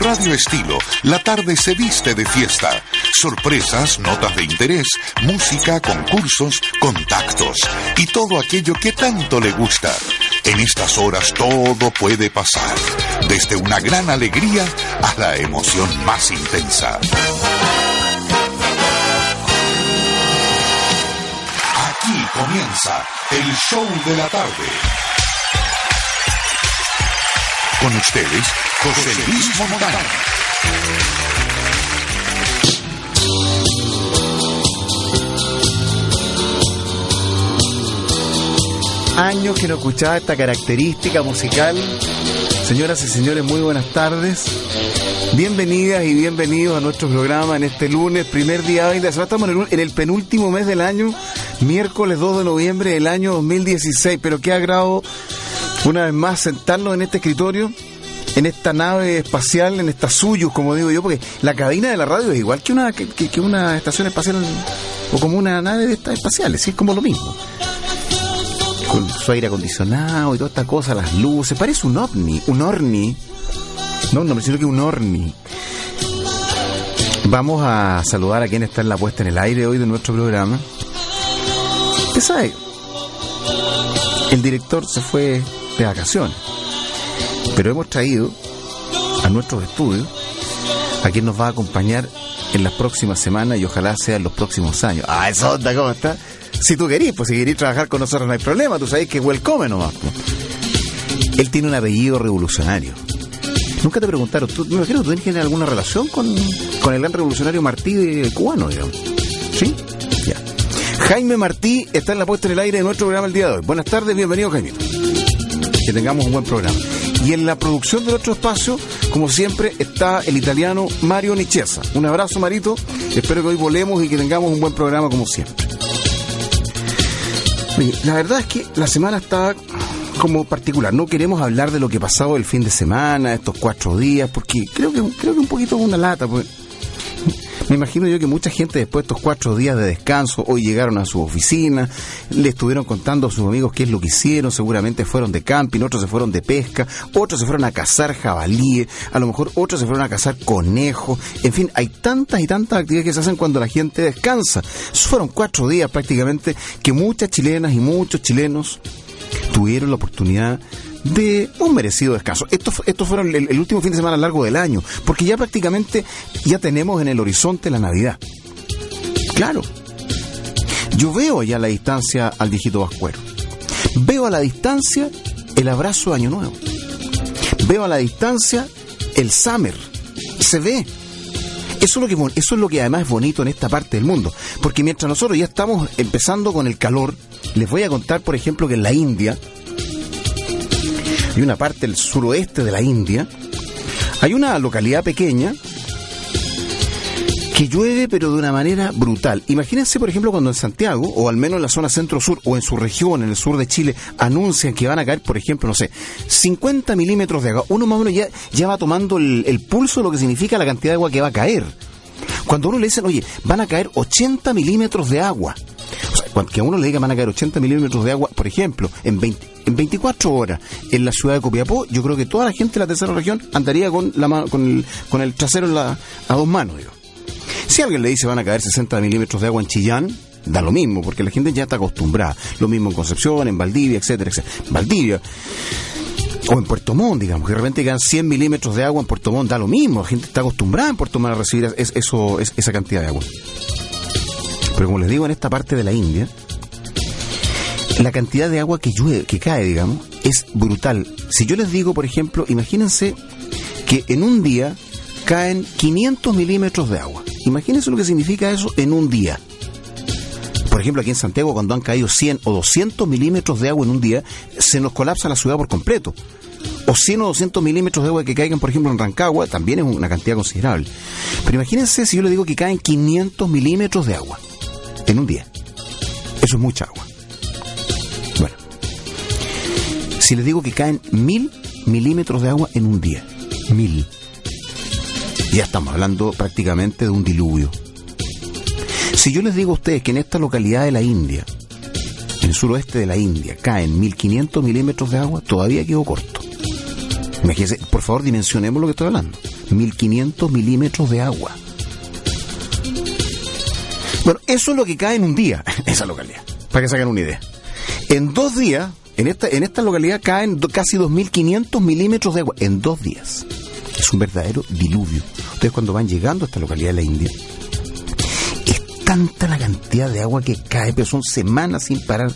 Radio Estilo, la tarde se viste de fiesta. Sorpresas, notas de interés, música, concursos, contactos y todo aquello que tanto le gusta. En estas horas todo puede pasar, desde una gran alegría a la emoción más intensa. Aquí comienza el show de la tarde. Con ustedes, José Luis Montana. Años que no escuchaba esta característica musical. Señoras y señores, muy buenas tardes. Bienvenidas y bienvenidos a nuestro programa en este lunes, primer día de la Estamos en el, en el penúltimo mes del año, miércoles 2 de noviembre del año 2016. Pero qué agrado una vez más sentarnos en este escritorio, en esta nave espacial, en esta suyos, como digo yo, porque la cabina de la radio es igual que una, que, una estación espacial o como una nave de estas espaciales, es como lo mismo. Con su aire acondicionado y toda esta cosa, las luces, parece un ovni, un orni. No, no me sino que un orni. Vamos a saludar a quien está en la puesta en el aire hoy de nuestro programa. ¿Qué sabe? El director se fue de vacaciones. Pero hemos traído a nuestros estudios a quien nos va a acompañar en las próximas semanas y ojalá sea en los próximos años. Ah, eso onda, ¿cómo está? Si tú querís, pues si querís trabajar con nosotros no hay problema, tú sabes que welcome nomás. Pues. Él tiene un apellido revolucionario. Nunca te preguntaron, ¿tú, me imagino que tú tienes alguna relación con, con el gran revolucionario Martí cubano, digamos. ¿Sí? Ya. Jaime Martí está en la puesta en el aire de nuestro programa el día de hoy. Buenas tardes, bienvenido Jaime. Que tengamos un buen programa. Y en la producción del otro espacio, como siempre, está el italiano Mario Nichesa. Un abrazo, Marito. Espero que hoy volemos y que tengamos un buen programa como siempre. La verdad es que la semana está como particular. No queremos hablar de lo que ha pasado el fin de semana, estos cuatro días, porque creo que creo que un poquito es una lata. Pues. Me imagino yo que mucha gente después de estos cuatro días de descanso hoy llegaron a su oficina, le estuvieron contando a sus amigos qué es lo que hicieron, seguramente fueron de camping, otros se fueron de pesca, otros se fueron a cazar jabalíes, a lo mejor otros se fueron a cazar conejos, en fin, hay tantas y tantas actividades que se hacen cuando la gente descansa. Fueron cuatro días prácticamente que muchas chilenas y muchos chilenos tuvieron la oportunidad de un merecido descanso. Estos esto fueron el, último fin de semana largo del año, porque ya prácticamente ya tenemos en el horizonte la Navidad. Claro. Yo veo ya la distancia al viejito Vascuero. Veo a la distancia el abrazo de Año Nuevo. Veo a la distancia el Summer. Se ve. Eso es, lo que, eso es lo que además es bonito en esta parte del mundo. Porque mientras nosotros ya estamos empezando con el calor, les voy a contar, por ejemplo, que en la India, hay una parte del suroeste de la India, hay una localidad pequeña que llueve pero de una manera brutal. Imagínense, por ejemplo, cuando en Santiago, o al menos en la zona centro-sur, o en su región, en el sur de Chile, anuncian que van a caer, por ejemplo, no sé, 50 milímetros de agua. Uno más o menos ya, ya va tomando el, el pulso de lo que significa la cantidad de agua que va a caer. Cuando uno le dicen, oye, van a caer 80 milímetros de agua. O sea, que a uno le diga van a caer 80 milímetros de agua, por ejemplo, en, 20, en 24 horas en la ciudad de Copiapó, yo creo que toda la gente de la tercera región andaría con, la con, el, con el trasero a dos manos. Si alguien le dice van a caer 60 milímetros de agua en Chillán, da lo mismo, porque la gente ya está acostumbrada. Lo mismo en Concepción, en Valdivia, etcétera, etcétera. Valdivia. O en Puerto Montt, digamos, que de repente quedan 100 milímetros de agua en Puerto Montt, da lo mismo. La gente está acostumbrada en Puerto Montt a recibir esa cantidad de agua. Pero como les digo, en esta parte de la India, la cantidad de agua que llueve, que cae, digamos, es brutal. Si yo les digo, por ejemplo, imagínense que en un día caen 500 milímetros de agua. Imagínense lo que significa eso en un día. Por ejemplo, aquí en Santiago, cuando han caído 100 o 200 milímetros de agua en un día, se nos colapsa la ciudad por completo. O 100 o 200 milímetros de agua que caigan, por ejemplo, en Rancagua, también es una cantidad considerable. Pero imagínense si yo le digo que caen 500 milímetros de agua en un día. Eso es mucha agua. Bueno, si les digo que caen mil milímetros de agua en un día, mil, ya estamos hablando prácticamente de un diluvio. Si yo les digo a ustedes que en esta localidad de la India, en el suroeste de la India, caen 1500 milímetros de agua, todavía quedo corto. Imagínense, por favor, dimensionemos lo que estoy hablando. 1500 milímetros de agua. Bueno, eso es lo que cae en un día, esa localidad, para que se hagan una idea. En dos días, en esta, en esta localidad caen casi 2.500 milímetros de agua, en dos días. Es un verdadero diluvio. Ustedes cuando van llegando a esta localidad de la India, es tanta la cantidad de agua que cae, pero son semanas sin parar.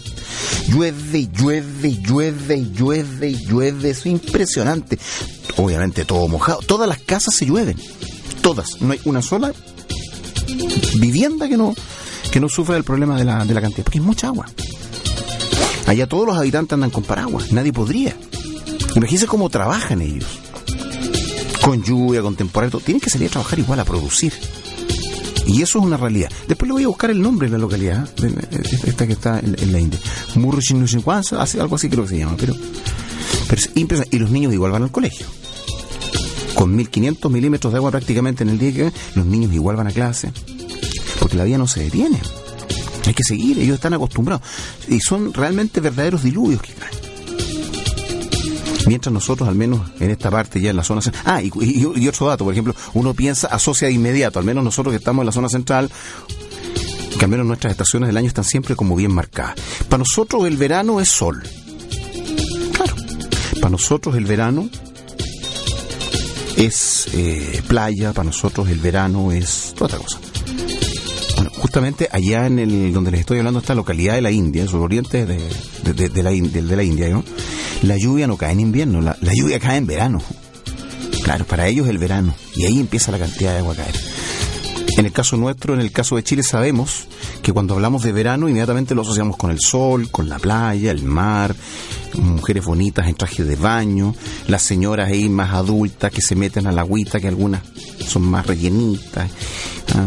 Llueve, llueve, llueve, llueve, llueve. Es impresionante. Obviamente todo mojado. Todas las casas se llueven. Todas. No hay una sola vivienda que no, que no sufra el problema de la, de la cantidad. Porque es mucha agua. Allá todos los habitantes andan con paraguas. Nadie podría. Imagínense cómo trabajan ellos. Con lluvia, con temporal. Tienen que salir a trabajar igual a producir. Y eso es una realidad. Después le voy a buscar el nombre de la localidad, esta que está en, la India. hace algo así creo que se llama, pero, pero es Y los niños igual van al colegio. Con 1500 milímetros de agua prácticamente en el día que los niños igual van a clase. Porque la vida no se detiene. Hay que seguir, ellos están acostumbrados. Y son realmente verdaderos diluvios que caen. Mientras nosotros, al menos en esta parte, ya en la zona central. Ah, y, otro dato, por ejemplo, uno piensa, asocia de inmediato, al menos nosotros que estamos en la zona central, que al menos nuestras estaciones del año están siempre como bien marcadas. Para nosotros el verano es sol. Claro. Para nosotros el verano es eh, playa, para nosotros el verano es otra cosa. Bueno, justamente allá en el donde les estoy hablando, esta localidad de la India, el oriente de, de, la, la India, ¿no? la lluvia no cae en invierno, la, lluvia cae en verano. Claro, para ellos el verano. Y ahí empieza la cantidad de agua a caer. En el caso nuestro, en el caso de Chile, sabemos que cuando hablamos de verano, inmediatamente lo asociamos con el sol, con la playa, el mar, mujeres bonitas en traje de baño, las señoras ahí más adultas que se meten a la agüita, que algunas son más rellenitas. Ah.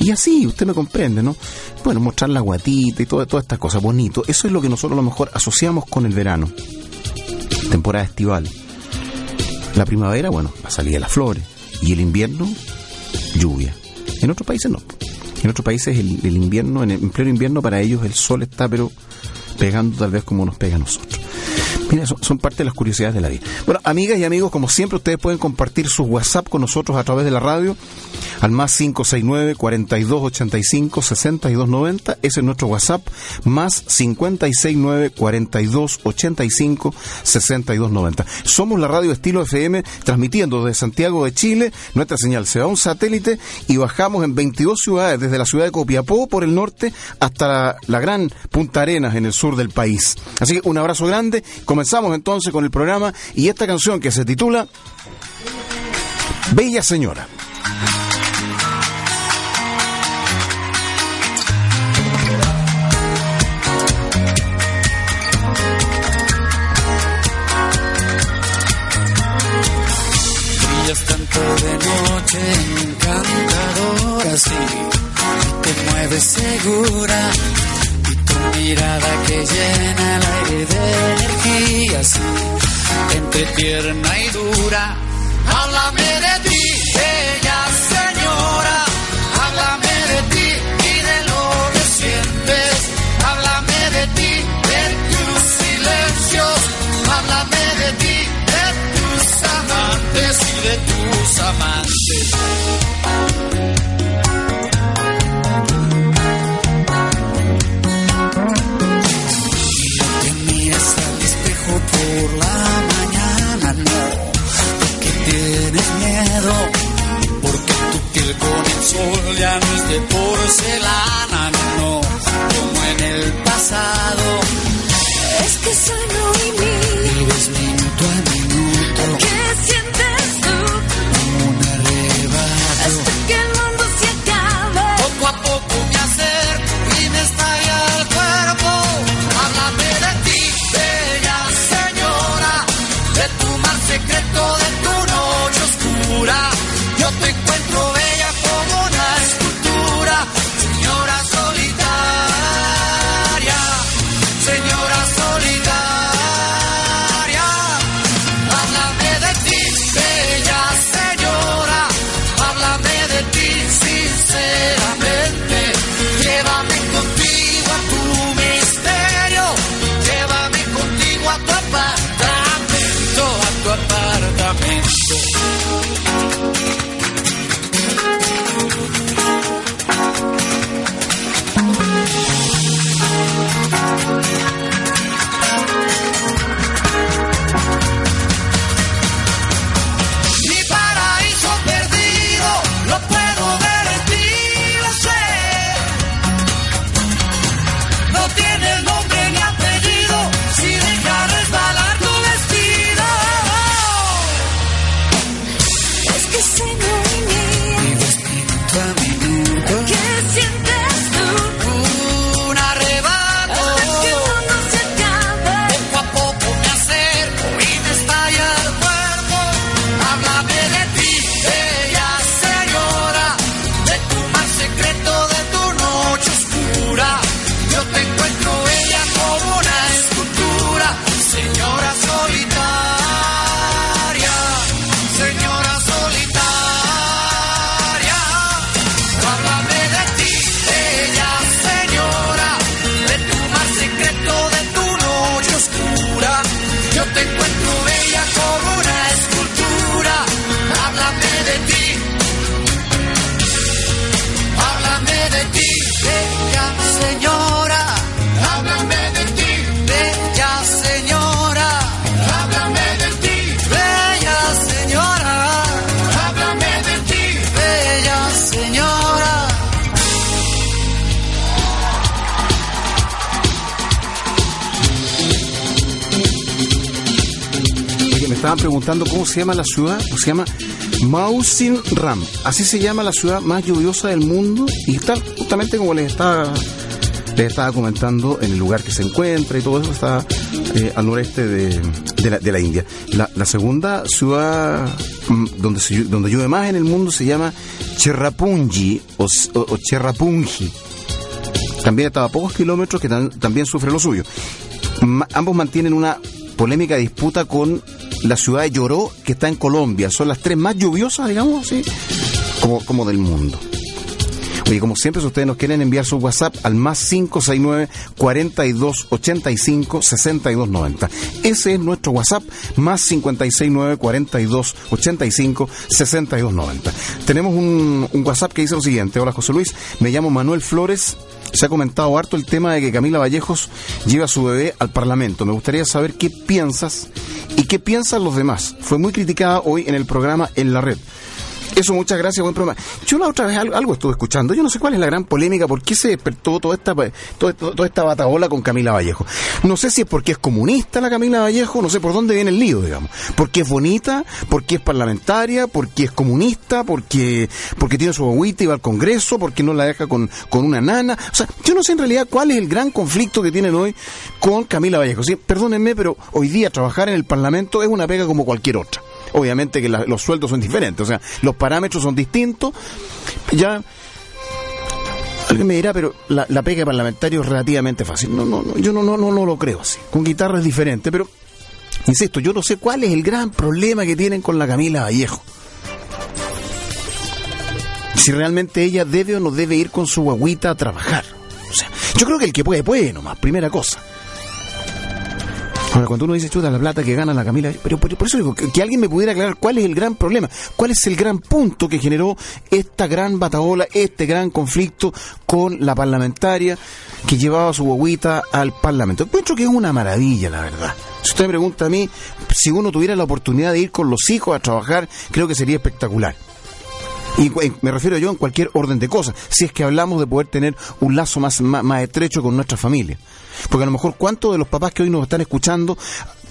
Y así, usted me comprende, ¿no? Bueno, mostrar la guatita y todas estas cosas, bonito. Eso es lo que nosotros a lo mejor asociamos con el verano temporada estival. La primavera, bueno, la salida de las flores. Y el invierno, lluvia. En otros países no. En otros países el, invierno, en, pleno invierno para ellos el sol está pero pegando tal vez como nos pega a nosotros. Mira, son, parte de las curiosidades de la vida. Bueno, amigas y amigos, como siempre, ustedes pueden compartir su WhatsApp con nosotros a través de la radio al más 569 4285 6290. Ese es nuestro WhatsApp, más 569 4285 6290. Somos la radio estilo FM, transmitiendo desde Santiago de Chile. Nuestra señal se va a un satélite y bajamos en 22 ciudades, desde la ciudad de Copiapó por el norte hasta la gran Punta Arenas en el sur del país. Así que un abrazo grande. Comenzamos entonces con el programa y esta canción que se titula Bella Señora. de noche encantadora, sí, te mueves segura mirada que llena el aire de energía, entre tierna y dura. Háblame de ti, ella señora, háblame de ti y de lo que sientes, háblame de ti, de tus silencios, háblame de ti, de tus amantes y de tus amantes. Sol ya no es de porcelana, no, como en el pasado. Es que soy muy se llama la ciudad, se llama Mausin Ram. Así se llama la ciudad más lluviosa del mundo y está justamente como les estaba, les estaba comentando en el lugar que se encuentra y todo eso está eh, al noreste de, de la, India. La, segunda ciudad mm, donde, donde llueve más en el mundo se llama Cherrapunji o, o- Cherrapunji. También está a pocos kilómetros que tam- también sufre lo suyo. Ambos mantienen una polémica disputa con la ciudad de Lloró, que está en Colombia. Son las tres más lluviosas, digamos así, como, como del mundo. Oye, como siempre, si ustedes nos quieren enviar su WhatsApp al más 569 42 85 62 90. Ese es nuestro WhatsApp, más 569 42 85 62 90. Tenemos un, WhatsApp que dice lo siguiente: Hola José Luis, me llamo Manuel Flores. Se ha comentado harto el tema de que Camila Vallejos lleva a su bebé al Parlamento. Me gustaría saber qué piensas y qué piensan los demás. Fue muy criticada hoy en el programa En la Red. Eso, muchas gracias, buen programa. Yo la otra vez algo, estuve escuchando, yo no sé cuál es la gran polémica, por qué se despertó toda esta, toda, toda esta batabola con Camila Vallejo. No sé si es porque es comunista la Camila Vallejo, no sé por dónde viene el lío, digamos. Porque es bonita, porque es parlamentaria, porque es comunista, porque, porque tiene su agüita y va al Congreso, porque no la deja con, con una nana. O sea, yo no sé en realidad cuál es el gran conflicto que tienen hoy con Camila Vallejo. Sí, perdónenme, pero hoy día trabajar en el Parlamento es una pega como cualquier otra obviamente que la- los sueldos son diferentes, o sea, los parámetros son distintos. Ya alguien me dirá, pero la, pega de parlamentario es relativamente fácil. No, no, no, yo no, no, no, no lo creo así. Con guitarra es diferente, pero insisto, yo no sé cuál es el gran problema que tienen con la Camila Vallejo. Si realmente ella debe o no debe ir con su guaguita a trabajar. O sea, yo creo que el que puede, puede nomás, primera cosa. Ahora, cuando uno dice, chuta, la plata que gana la Camila, pero por, eso digo, que, alguien me pudiera aclarar cuál es el gran problema, cuál es el gran punto que generó esta gran bataola, este gran conflicto con la parlamentaria que llevaba su guaguita al Parlamento. Encuentro que es una maravilla, la verdad. Si usted me pregunta a mí, si uno tuviera la oportunidad de ir con los hijos a trabajar, creo que sería espectacular. Y cu- me refiero yo en cualquier orden de cosas, si es que hablamos de poder tener un lazo más, más, más estrecho con nuestra familia. Porque a lo mejor, ¿cuántos de los papás que hoy nos están escuchando,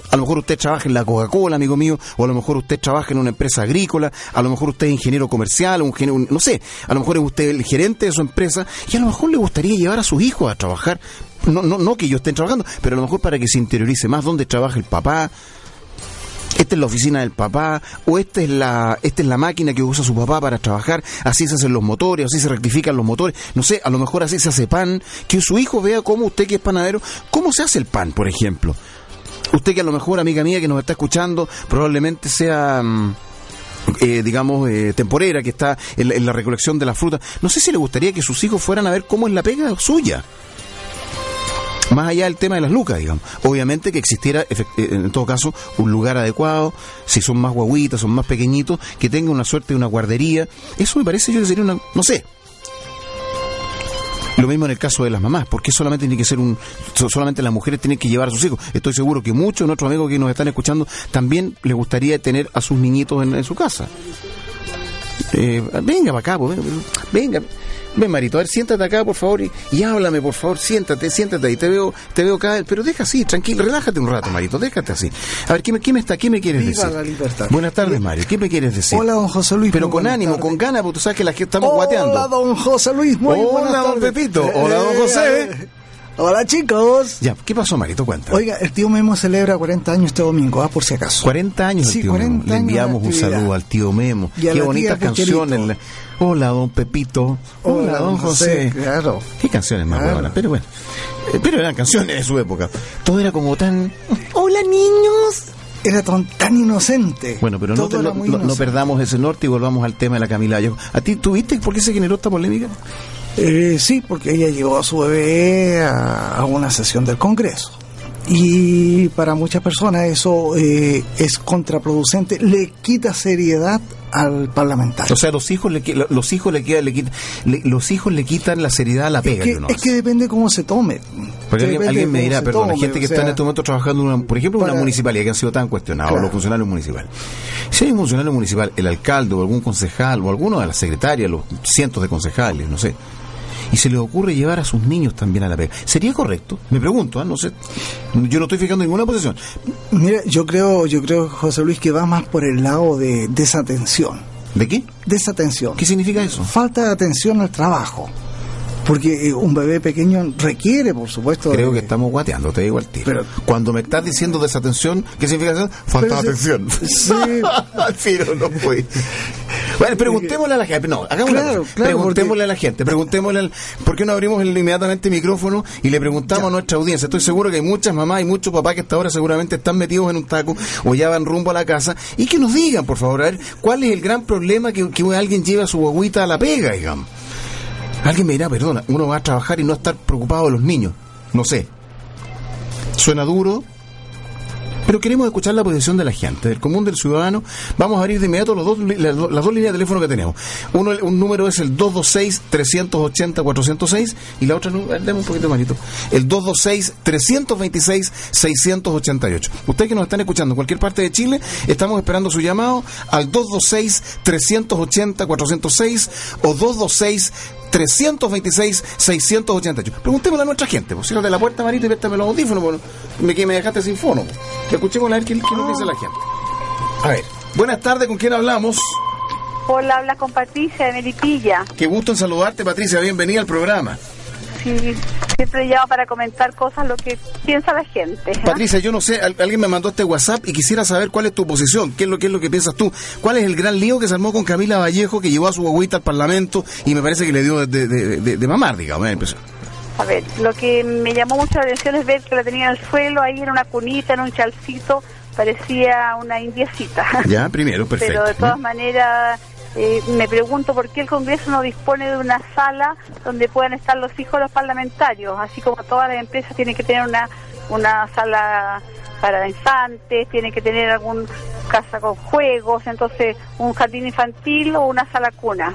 a lo mejor usted trabaja en la Coca-Cola, amigo mío, o a lo mejor usted trabaja en una empresa agrícola, a lo mejor usted es ingeniero comercial, un, un- no sé, a lo mejor es usted el gerente de su empresa, y a lo mejor le gustaría llevar a sus hijos a trabajar. No, no, no que ellos estén trabajando, pero a lo mejor para que se interiorice más dónde trabaja el papá, esta es la oficina del papá, o esta es la, esta es la máquina que usa su papá para trabajar, así se hacen los motores, así se rectifican los motores, no sé, a lo mejor así se hace pan, que su hijo vea cómo usted que es panadero, cómo se hace el pan, por ejemplo. Usted que a lo mejor, amiga mía, que nos está escuchando, probablemente sea... mm, eh, digamos, eh, temporera, que está en la, en la recolección de la fruta. No sé si le gustaría que sus hijos fueran a ver cómo es la pega suya. Más allá del tema de las lucas, digamos. Obviamente que existiera, eh, en todo caso, un lugar adecuado, si son más guaguitas, son más pequeñitos, que tengan una suerte de una guardería. Eso me parece yo que sería una, no sé. Lo mismo en el caso de las mamás, porque solamente tiene que ser un, so- solamente las mujeres tienen que llevar a sus hijos. Estoy seguro que muchos de nuestros amigos que nos están escuchando también les gustaría tener a sus niñitos en, en su casa. Eh, venga para acá, pues, venga, venga. Ven, Marito, a ver, siéntate acá, por favor, y, y háblame, por favor, siéntate, siéntate ahí, te veo, te veo acá, pero deja así, tranquilo, relájate un rato, Marito, déjate así. A ver, ¿qué me, qué me está, qué me quieres Viva decir? la libertad. Buenas tardes, Mario, ¿qué me quieres decir? Hola, don José Luis. Pero con ánimo, con ganas, porque tú sabes que la gente estamos Hola, guateando. don José Luis. Muy Hola, don. Pepito. Hola, don José. Hola, chicos. Ya, ¿qué pasó, Marito? Cuenta. Oiga, el tío Memo celebra 40 años este domingo, ah, por si acaso. 40 años el tío 40 Memo. Le años enviamos un saludo al tío Memo. Y Qué bonitas canciones. Hola, don Pepito. Hola, don José. Claro. Qué canciones más Claro. buenas, pero bueno. Eh, Pero eran canciones de su época. Todo era como tan. Hola, niños. Era tan, tan inocente. Bueno, pero no, te- no, no- perdamos ese norte y volvamos al tema de la Camila Vallejo. ¿A ti tuviste por qué se generó esta polémica? Eh, sí, porque ella llevó a su bebé a, a una sesión del Congreso. Y para muchas personas eso eh, es contraproducente, le quita seriedad al parlamentario. O sea, los hijos le los hijos le, queda- le quitan le- los hijos le quitan la seriedad a la pega es, que, que uno es hace. que depende cómo se tome. Porque alguien, me dirá, perdón, la gente que o está en este momento trabajando, una, por ejemplo, en una municipalidad que han sido tan cuestionados, Claro. los funcionarios municipales. Si hay un funcionario municipal, el alcalde o algún concejal o alguno de las secretarias, los cientos de concejales, no sé, y se le ocurre llevar a sus niños también a la pega, ¿sería correcto? Me pregunto, ¿ah? no sé. Yo no estoy fijando ninguna posición. Mira, yo creo, yo creo, José Luis, que va más por el lado de desatención. ¿De qué? Desatención. ¿Qué significa eso? Falta de atención al trabajo. Porque eh, un bebé pequeño requiere, por supuesto. Creo de- que estamos guateando, te digo al tiro. Pero- Cuando me estás diciendo desatención, ¿qué significa eso? Falta de atención. sí. al tiro no fue. Bueno, preguntémosle a la gente. No, hagamos Claro, claro, Preguntémosle porque- a la gente. Preguntémosle al, ¿Por qué no abrimos el- inmediatamente el micrófono y le preguntamos Ya. a nuestra audiencia? Estoy seguro que hay muchas mamás y muchos papás que hasta ahora seguramente están metidos en un taco o ya van rumbo a la casa y que nos digan, por favor, a ver, ¿cuál es el gran problema que, que alguien lleva a su guaguita a la pega, digamos? Alguien me dirá, perdona, uno va a trabajar y no estar preocupado de los niños. No sé. Suena duro, pero queremos escuchar la posición de la gente, del común del ciudadano. Vamos a abrir de inmediato los dos, las, do- las dos líneas de teléfono que tenemos. Uno, un número es el 226-380-406 y la otra, nu- dame un poquito manito, el 226-326-688. Ustedes que nos están escuchando en cualquier parte de Chile, estamos esperando su llamado al 226-380-406 o 226 326-688. Preguntémosle a nuestra gente. Pues, de la puerta, Marito, y préstame los audífonos. pues, me, que me dejaste sin fono. pues. Escuchemos a ver qué, qué nos dice la gente. A ver. Buenas tardes, ¿con quién hablamos? Hola, habla con Patricia de Melipilla. Qué gusto en saludarte, Patricia. Bienvenida al programa. Sí, siempre llamo para comentar cosas, lo que piensa la gente. ¿ah? Patricia, yo no sé, al- alguien me mandó este WhatsApp y quisiera saber cuál es tu posición, qué es lo qué es lo que piensas tú. ¿Cuál es el gran lío que se armó con Camila Vallejo que llevó a su guaguita al Parlamento y me parece que le dio de, de- de- de mamar, digamos, da la impresión. A ver, lo que me llamó mucho la atención es ver que la tenía en el suelo, ahí en una cunita, en un chalcito, parecía una indiecita. Ya, primero, perfecto. Pero de todas maneras, eh, me pregunto por qué el Congreso no dispone de una sala donde puedan estar los hijos de los parlamentarios, así como todas las empresas tienen que tener una, una sala para infantes, tienen que tener algún casa con juegos, entonces un jardín infantil o una sala cuna.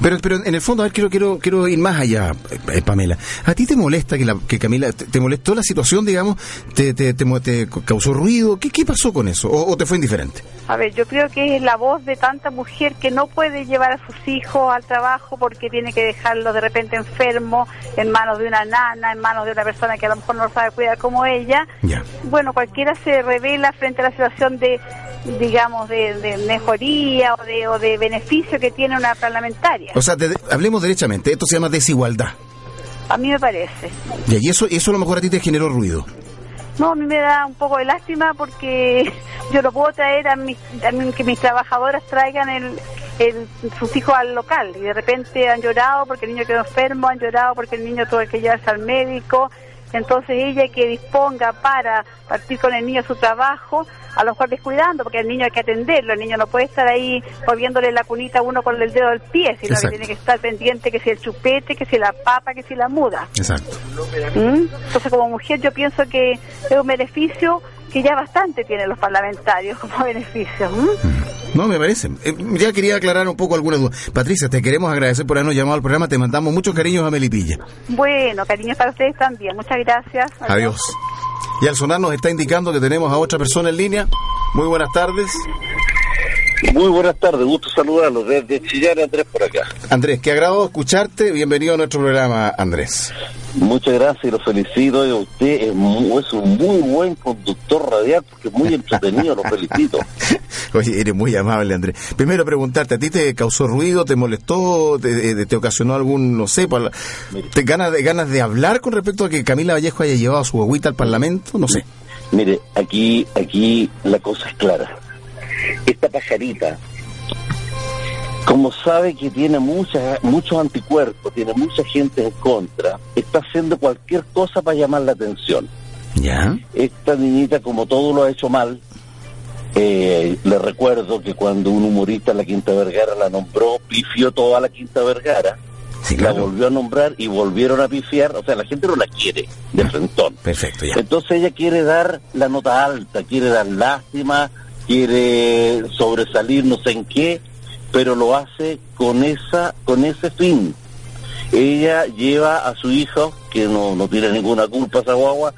Pero, pero en el fondo, a ver, quiero, quiero, quiero ir más allá, eh, Pamela. ¿A ti te molesta que, la, que Camila, te, te molestó la situación, digamos, te, te, te causó ruido? ¿Qué, ¿Qué pasó con eso? ¿O, o te fue indiferente? A ver, yo creo que es la voz de tanta mujer que no puede llevar a sus hijos al trabajo porque tiene que dejarlos de repente enfermos en manos de una nana, en manos de una persona que a lo mejor no lo sabe cuidar como ella. Ya. Bueno, cualquiera se revela frente a la situación de, digamos, de, de mejoría o de, o de beneficio que tiene una parlamentaria. O sea, de- hablemos derechamente, esto se llama desigualdad. A mí me parece. Y eso, eso a lo mejor a ti te generó ruido. No, a mí me da un poco de lástima porque yo no puedo traer a, mis, a mí- que mis trabajadoras traigan el, el- sus hijos al local y de repente han llorado porque el niño quedó enfermo, han llorado porque el niño tuvo que llevarse al médico entonces ella que disponga para partir con el niño a su trabajo, a lo mejor descuidando, porque el niño hay que atenderlo, el niño no puede estar ahí moviéndole la cunita a uno con el dedo del pie, sino Exacto. que tiene que estar pendiente que si el chupete, que si la papa, que si la muda. Exacto. ¿Mm? Entonces, como mujer, yo pienso que es un beneficio que ya bastante tienen los parlamentarios como beneficio. ¿Mm? No, me parece. Eh, ya quería aclarar un poco algunas dudas. Patricia, te queremos agradecer por habernos llamado al programa. Te mandamos muchos cariños a Melipilla. Bueno, cariños para ustedes también. Muchas gracias. Adiós. Y al sonar nos está indicando que tenemos a otra persona en línea. Muy buenas tardes. Muy buenas tardes, gusto saludarlos desde Chillán, Andrés por acá. Andrés, qué agrado escucharte. Bienvenido a nuestro programa, Andrés. Muchas gracias y lo felicito. Usted es, mu- es un muy buen conductor radial porque es muy entretenido, lo felicito. Oye, eres muy amable, Andrés. Primero preguntarte, ¿a ti te causó ruido, te molestó, te, eh, te ocasionó algún, no sé, te ganas de, ganas de hablar con respecto a que Camila Vallejo haya llevado a su agüita al Parlamento? No sé. Mire, aquí, aquí la cosa es clara. Esta pajarita, como sabe que tiene muchas, muchos anticuerpos, tiene mucha gente en contra, está haciendo cualquier cosa para llamar la atención. ¿Ya? esta niñita, como todo lo ha hecho mal, eh, le recuerdo que cuando un humorista en la Quinta Vergara la nombró, pifió toda la Quinta Vergara, Sí, la volvió a nombrar y volvieron a pifiar, o sea, la gente no la quiere de frentón. Perfecto, ya. Entonces ella quiere dar la nota alta, quiere dar lástima, quiere sobresalir no sé en qué, pero lo hace con esa, con ese fin. Ella lleva a su hijo, que no, no tiene ninguna culpa esa guagua,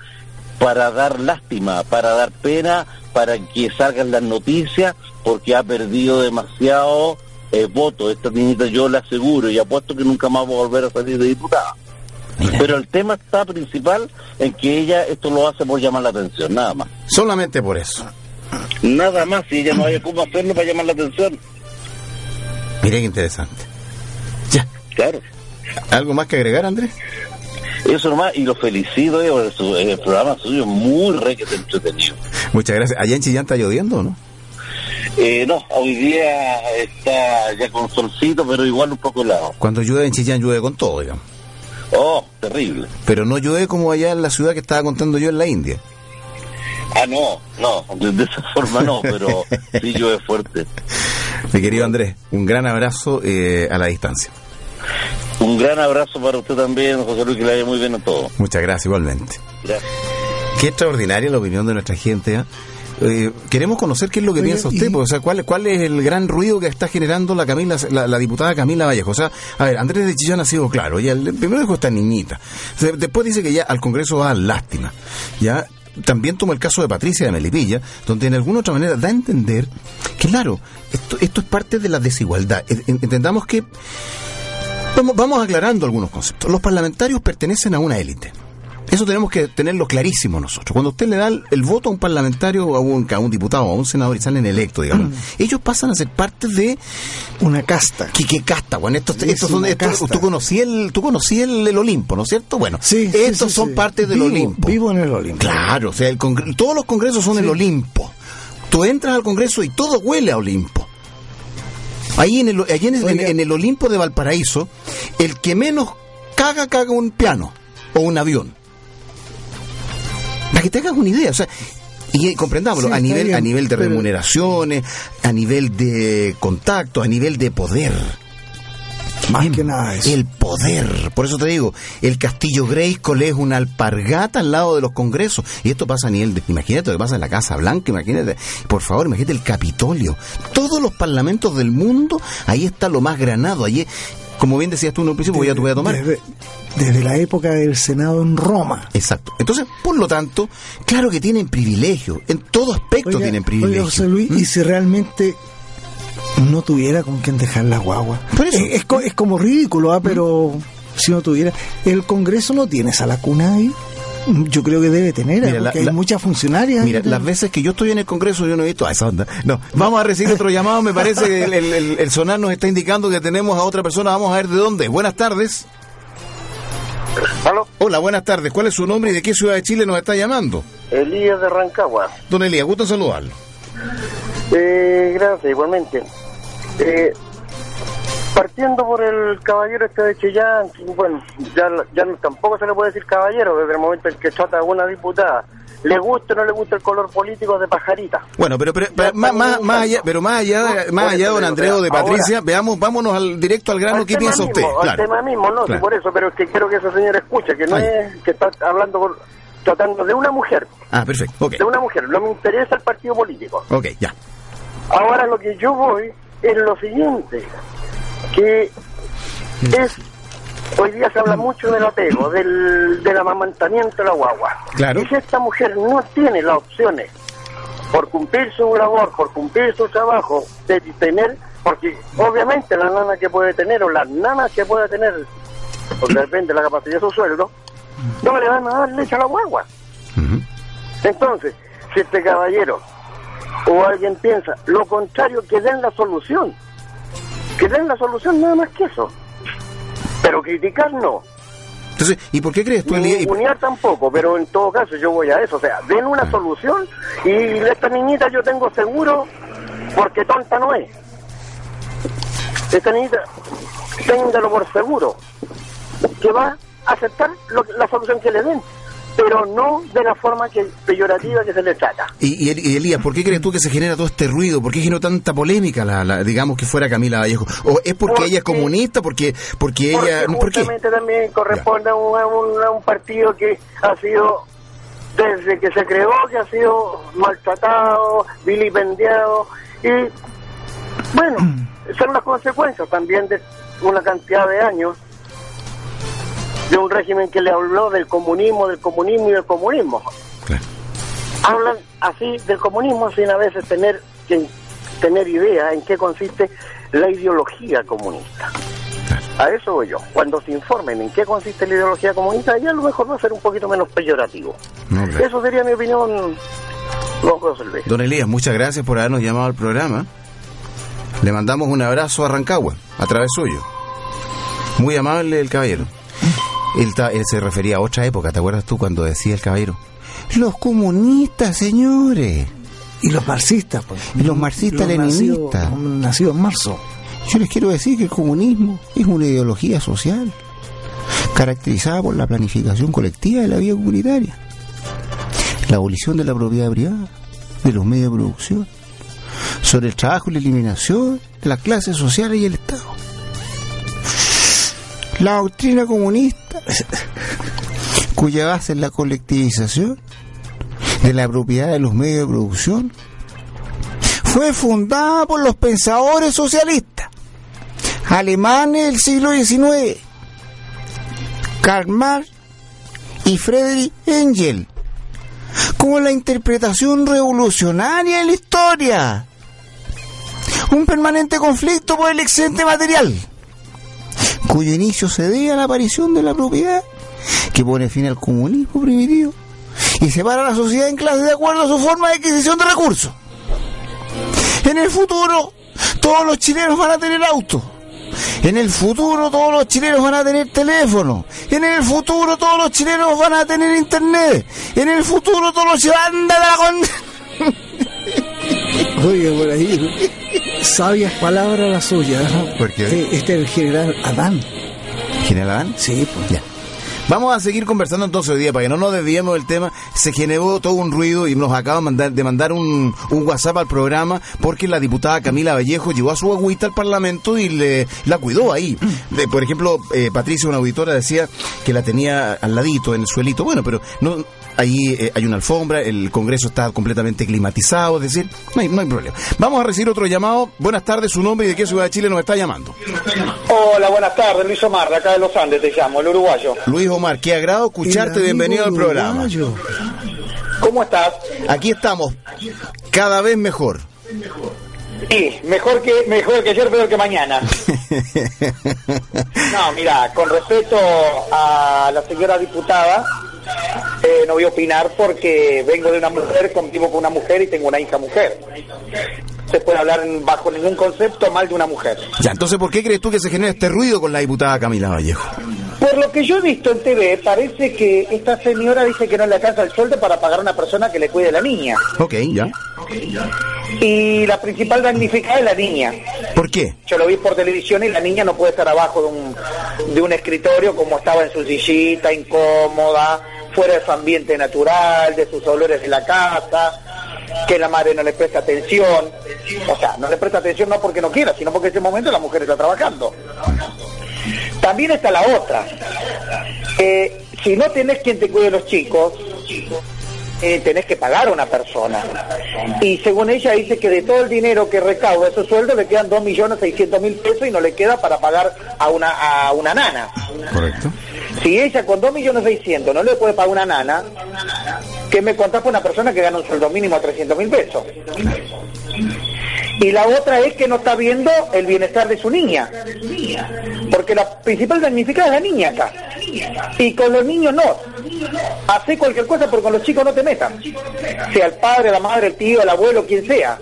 para dar lástima, para dar pena, para que salgan las noticias, porque ha perdido demasiado eh, votos. Esta niñita yo le aseguro y apuesto que nunca más va a volver a salir de diputada. Pero el tema está principal en que ella esto lo hace por llamar la atención, nada más. Solamente por eso. Nada más, si ella no hay cómo hacerlo para llamar la atención. Mira qué interesante. Ya. Claro. ¿Algo más que agregar, Andrés? Eso nomás, y lo felicito, eh, por su- el programa suyo muy re que entretenido. Muchas gracias. ¿Allá en Chillán está lloviendo o no? Eh, no, hoy día está ya con solcito, pero igual un poco helado. Cuando llueve en Chillán llueve con todo, digamos. Oh, terrible. Pero no llueve como allá en la ciudad que estaba contando yo en la India. Ah, no, no, de, de esa forma no, pero sí llueve fuerte. Mi querido Andrés, un gran abrazo eh, a la distancia. Un gran abrazo para usted también, José Luis, que le vaya muy bien a todos. Muchas gracias igualmente. Gracias. Qué extraordinaria la opinión de nuestra gente. ¿ah? Eh, queremos conocer qué es lo que Oye, piensa usted, y- porque, o sea, cuál, cuál es el gran ruido que está generando la Camila, la, la diputada Camila Vallejo. O sea, a ver, Andrés de Chillán ha sido claro. Ella, el- primero dijo esta niñita. O sea, después dice que ya al Congreso va lástima. Ya también toma el caso de Patricia de Melipilla, donde en alguna otra manera da a entender que, claro, esto, esto es parte de la desigualdad. En- en- Entendamos que Vamos, vamos aclarando algunos conceptos. Los parlamentarios pertenecen a una élite. Eso tenemos que tenerlo clarísimo nosotros. Cuando usted le da el, el voto a un parlamentario, a un, a un diputado, a un senador y salen electos, digamos, ellos pasan a ser parte de Una casta. ¿Qué, qué casta, Juan? Estos, estos son, estos- tú conocí el, tú conocí el, el Olimpo, ¿no es cierto? Bueno, Sí, estos sí, son parte del Vivo- Olimpo. Vivo en el Olimpo. Claro, o sea, el todos los congresos son el Olimpo. Tú entras al congreso y todo huele a Olimpo. Ahí en el, allí en Oiga. en el Olimpo de Valparaíso, el que menos caga, caga un piano o un avión. Para que te hagas una idea, o sea, y comprendámoslo, Sí, a nivel, bien, a nivel de pero- remuneraciones, a nivel de contacto, a nivel de poder. Más que nada eso. El poder. Por eso te digo, el Castillo Grayskull es una alpargata al lado de los congresos. Y esto pasa a nivel de... Imagínate lo que pasa en la Casa Blanca, imagínate. Por favor, imagínate el Capitolio. Todos los parlamentos del mundo, ahí está lo más granado. Allí, como bien decías tú en un principio, pues ya te voy a tomar. Desde, desde la época del Senado en Roma. Exacto. Entonces, por lo tanto, claro que tienen privilegio. En todo aspecto Oiga, tienen oiga, privilegio. José Luis, ¿Mm? y si realmente no tuviera con quién dejar la guagua. Por eso. Es, es es como ridículo, ¿ah? pero si no tuviera. El Congreso no tiene sala cuna ahí. Yo creo que debe tener, Mira, porque la- hay la- muchas funcionarias. Mira, las veces que yo estoy en el Congreso yo no he visto a esa onda. No, vamos a recibir otro llamado. Me parece que el, el- el- el sonar nos está indicando que tenemos a otra persona. Vamos a ver de dónde. Buenas tardes. ¿Aló? Hola, buenas tardes. ¿Cuál es su nombre y de qué ciudad de Chile nos está llamando? Elías de Rancagua. Don Elías, gusto saludarlo. Eh, gracias, igualmente. Eh, Partiendo por el caballero este de Chillán, bueno, ya, ya tampoco se le puede decir caballero desde el momento en que trata a una diputada. Le gusta o no le gusta el color político de pajarita. Bueno, pero, pero, pero más, más, más allá, pero más allá, de- más allá, don digo, Andrés o de ahora- Patricia, veamos, vámonos al directo al grano. Al ¿Qué piensa usted? mismo, Al tema mismo, no, sí, Claro. por eso, pero es que quiero que esa señora escuche, que no Ay. es que está hablando, por- tratando de una mujer, Ah, perfecto. Ok. de una mujer, no me interesa el partido político. Ok, ya. Ahora lo que yo voy es lo siguiente, que es, hoy día se habla mucho del apego, del, del amamantamiento de la guagua. Claro. Y si esta mujer no tiene las opciones, por cumplir su labor, por cumplir su trabajo, de tener, porque obviamente la nana que puede tener, o las nanas que puede tener, porque depende de la capacidad de su sueldo, no le van a dar leche a la guagua. Entonces, si este caballero o alguien piensa lo contrario, que den la solución. Que den la solución, nada más que eso. Pero criticar no. Entonces, ¿y por qué crees tú, Elías? Ningunear tampoco, pero en todo caso yo voy a eso. O sea, den una solución y esta niñita yo tengo seguro, porque tonta no es. Esta niñita, téngalo por seguro, que va a aceptar lo- la solución que le den, pero no de la forma que peyorativa que se le trata. Y, Elías, ¿por qué crees tú que se genera todo este ruido? ¿Por qué generó tanta polémica, la, la- digamos, que fuera Camila Vallejo? ¿O es porque, Porque- ella es comunista? ¿Porque, porque ella...? Porque ¿Por qué? justamente también corresponde a un, a un- a un partido que ha sido, desde que se creó, que ha sido maltratado, vilipendiado, y bueno, son las consecuencias también de una cantidad de años de un régimen que le habló del comunismo, del comunismo y del comunismo. Claro. Hablan así del comunismo sin a veces tener, que- tener idea en qué consiste la ideología comunista. A eso voy yo. Cuando se informen en qué consiste la ideología comunista, ya a lo mejor va a ser un poquito menos peyorativo. Eso sería mi opinión, don José Luis. Don Elías, muchas gracias por habernos llamado al programa. Le mandamos un abrazo a Rancagua, a través suyo. Muy amable el caballero. Él, ta- él se refería a otra época, ¿te acuerdas tú cuando decía el caballero? Los comunistas, señores. Y los marxistas, pues. Y los marxistas-leninistas. nacidos nacidos en marzo. Yo les quiero decir que el comunismo es una ideología social caracterizada por la planificación colectiva de la vida comunitaria, la abolición de la propiedad privada, de los medios de producción, sobre el trabajo y la eliminación de las clases sociales y el Estado. La doctrina comunista, cuya base es la colectivización de la propiedad de los medios de producción, fue fundada por los pensadores socialistas alemanes del siglo XIX, Karl Marx y Friedrich Engel, como la interpretación revolucionaria de la historia, un permanente conflicto por el excedente material, cuyo inicio se debe a la aparición de la propiedad, que pone fin al comunismo primitivo y separa a la sociedad en clases de acuerdo a su forma de adquisición de recursos. En el futuro, todos los chilenos van a tener auto. En el futuro, todos los chilenos van a tener teléfono. En el futuro, todos los chilenos van a tener internet. En el futuro, todos los chilenos van a con... Oye, por ahí, sabias palabras las suyas. Este es el general Adán. ¿General Adán? Sí, pues. Ya. Vamos a seguir conversando entonces hoy día para que no nos desviemos del tema. Se generó todo un ruido y nos acaba de mandar, de mandar un, un WhatsApp al programa porque la diputada Camila Vallejo llevó a su agüita al Parlamento y le la cuidó ahí. De- por ejemplo, eh, Patricia, una auditora, decía que la tenía al ladito, en el suelito. Bueno, pero no ahí eh, hay una alfombra, el Congreso está completamente climatizado, es decir, no hay, no hay problema. Vamos a recibir otro llamado. Buenas tardes, su nombre y de qué ciudad de Chile nos está llamando. Hola, buenas tardes, Luis Omar, de acá de Los Andes te llamo, el uruguayo. Luis Omar, qué agrado escucharte, bienvenido al programa. uruguayo. ¿Cómo estás? Aquí estamos, cada vez mejor. Sí, mejor que, mejor que ayer, peor que mañana. No, mira, con respecto a la señora diputada, eh, no voy a opinar porque vengo de una mujer, convivo con una mujer y tengo una hija mujer. Se puede hablar bajo ningún concepto mal de una mujer. ya, entonces, ¿por qué crees tú que se genera este ruido con la diputada Camila Vallejo? Por lo que yo he visto en TV, parece que esta señora dice que no le alcanza el sueldo para pagar a una persona que le cuide a la niña. Ok, ya. Y la principal damnificada es la niña. ¿Por qué? Yo lo vi por televisión y la niña no puede estar abajo de un, de un escritorio como estaba en su sillita, incómoda, fuera de su ambiente natural, de sus olores de la casa, que la madre no le presta atención. O sea, no le presta atención no porque no quiera, sino porque en ese momento la mujer está trabajando. También está la otra. Eh, si no tenés quien te cuide los chicos, eh, tenés que pagar a una persona. Y según ella dice que de todo el dinero que recauda esos sueldos le quedan 2.600.000 pesos y no le queda para pagar a una, a una nana. Correcto. Si ella con 2.600.000 no le puede pagar una nana, ¿qué me contás por una persona que gana un sueldo mínimo a 300.000 pesos? Y la otra es que no está viendo el bienestar de su niña. Porque la principal damnificada es la niña acá. Y con los niños no. Hace cualquier cosa, pero con los chicos no te metas. Sea el padre, la madre, el tío, el abuelo, quien sea.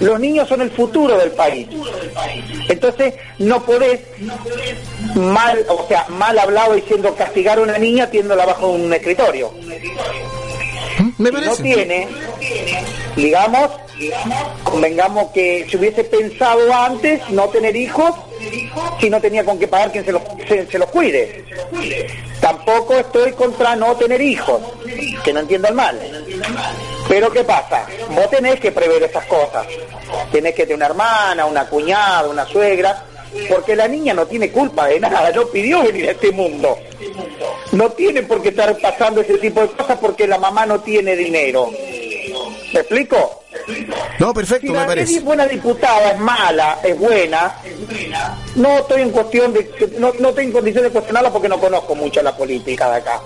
Los niños son el futuro del país. Entonces, no podés mal, o sea, mal hablado diciendo castigar a una niña tiéndola bajo un escritorio. Me no tiene, digamos, convengamos que si hubiese pensado antes no tener hijos, si no tenía con qué pagar quien se los, se, se los cuide. Tampoco estoy contra no tener hijos, que no entiendan mal. Pero ¿qué pasa? Vos tenés que prever esas cosas. Tenés que tener una hermana, una cuñada, una suegra, porque la niña no tiene culpa de nada, no pidió venir a este mundo. No tiene por qué estar pasando ese tipo de cosas porque la mamá no tiene dinero. ¿Me explico? No, Si perfecto, me la parece. es buena diputada, es mala, es buena, no estoy en cuestión de, no, no estoy en condición de cuestionarla porque no conozco mucho la política de acá.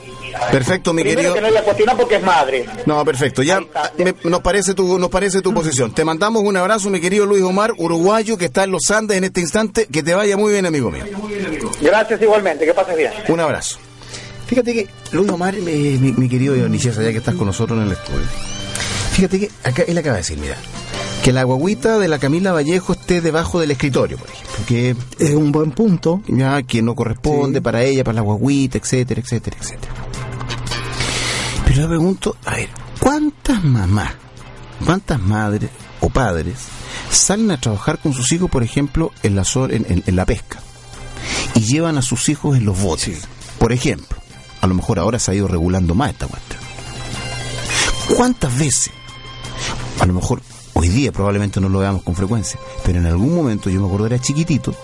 Perfecto, mi Primero querido. que no voy a cuestionar porque es madre. No, perfecto. Ya me- nos parece tu nos parece tu posición. Te mandamos un abrazo, mi querido Luis Omar, uruguayo que está en los Andes en este instante. Que te vaya muy bien, amigo mío. Gracias igualmente, que pases bien. Un abrazo. Fíjate que Luis Omar, mi, mi- mi querido Dionisio, ya que estás con nosotros en el estudio. Fíjate que acá él acaba de decir, mira, que la guaguita de la Camila Vallejo esté debajo del escritorio, por ejemplo, que Es un buen punto. ya que no corresponde Sí. para ella, para la guaguita, etcétera, etcétera, etcétera. Pero yo pregunto, a ver, ¿cuántas mamás, cuántas madres o padres salen a trabajar con sus hijos, por ejemplo, en la, sol- en, en- en la pesca y llevan a sus hijos en los botes? Por ejemplo, a lo mejor ahora se ha ido regulando más esta cuestión. ¿Cuántas veces? A lo mejor hoy día probablemente no lo veamos con frecuencia, pero en algún momento yo me acuerdo era chiquitito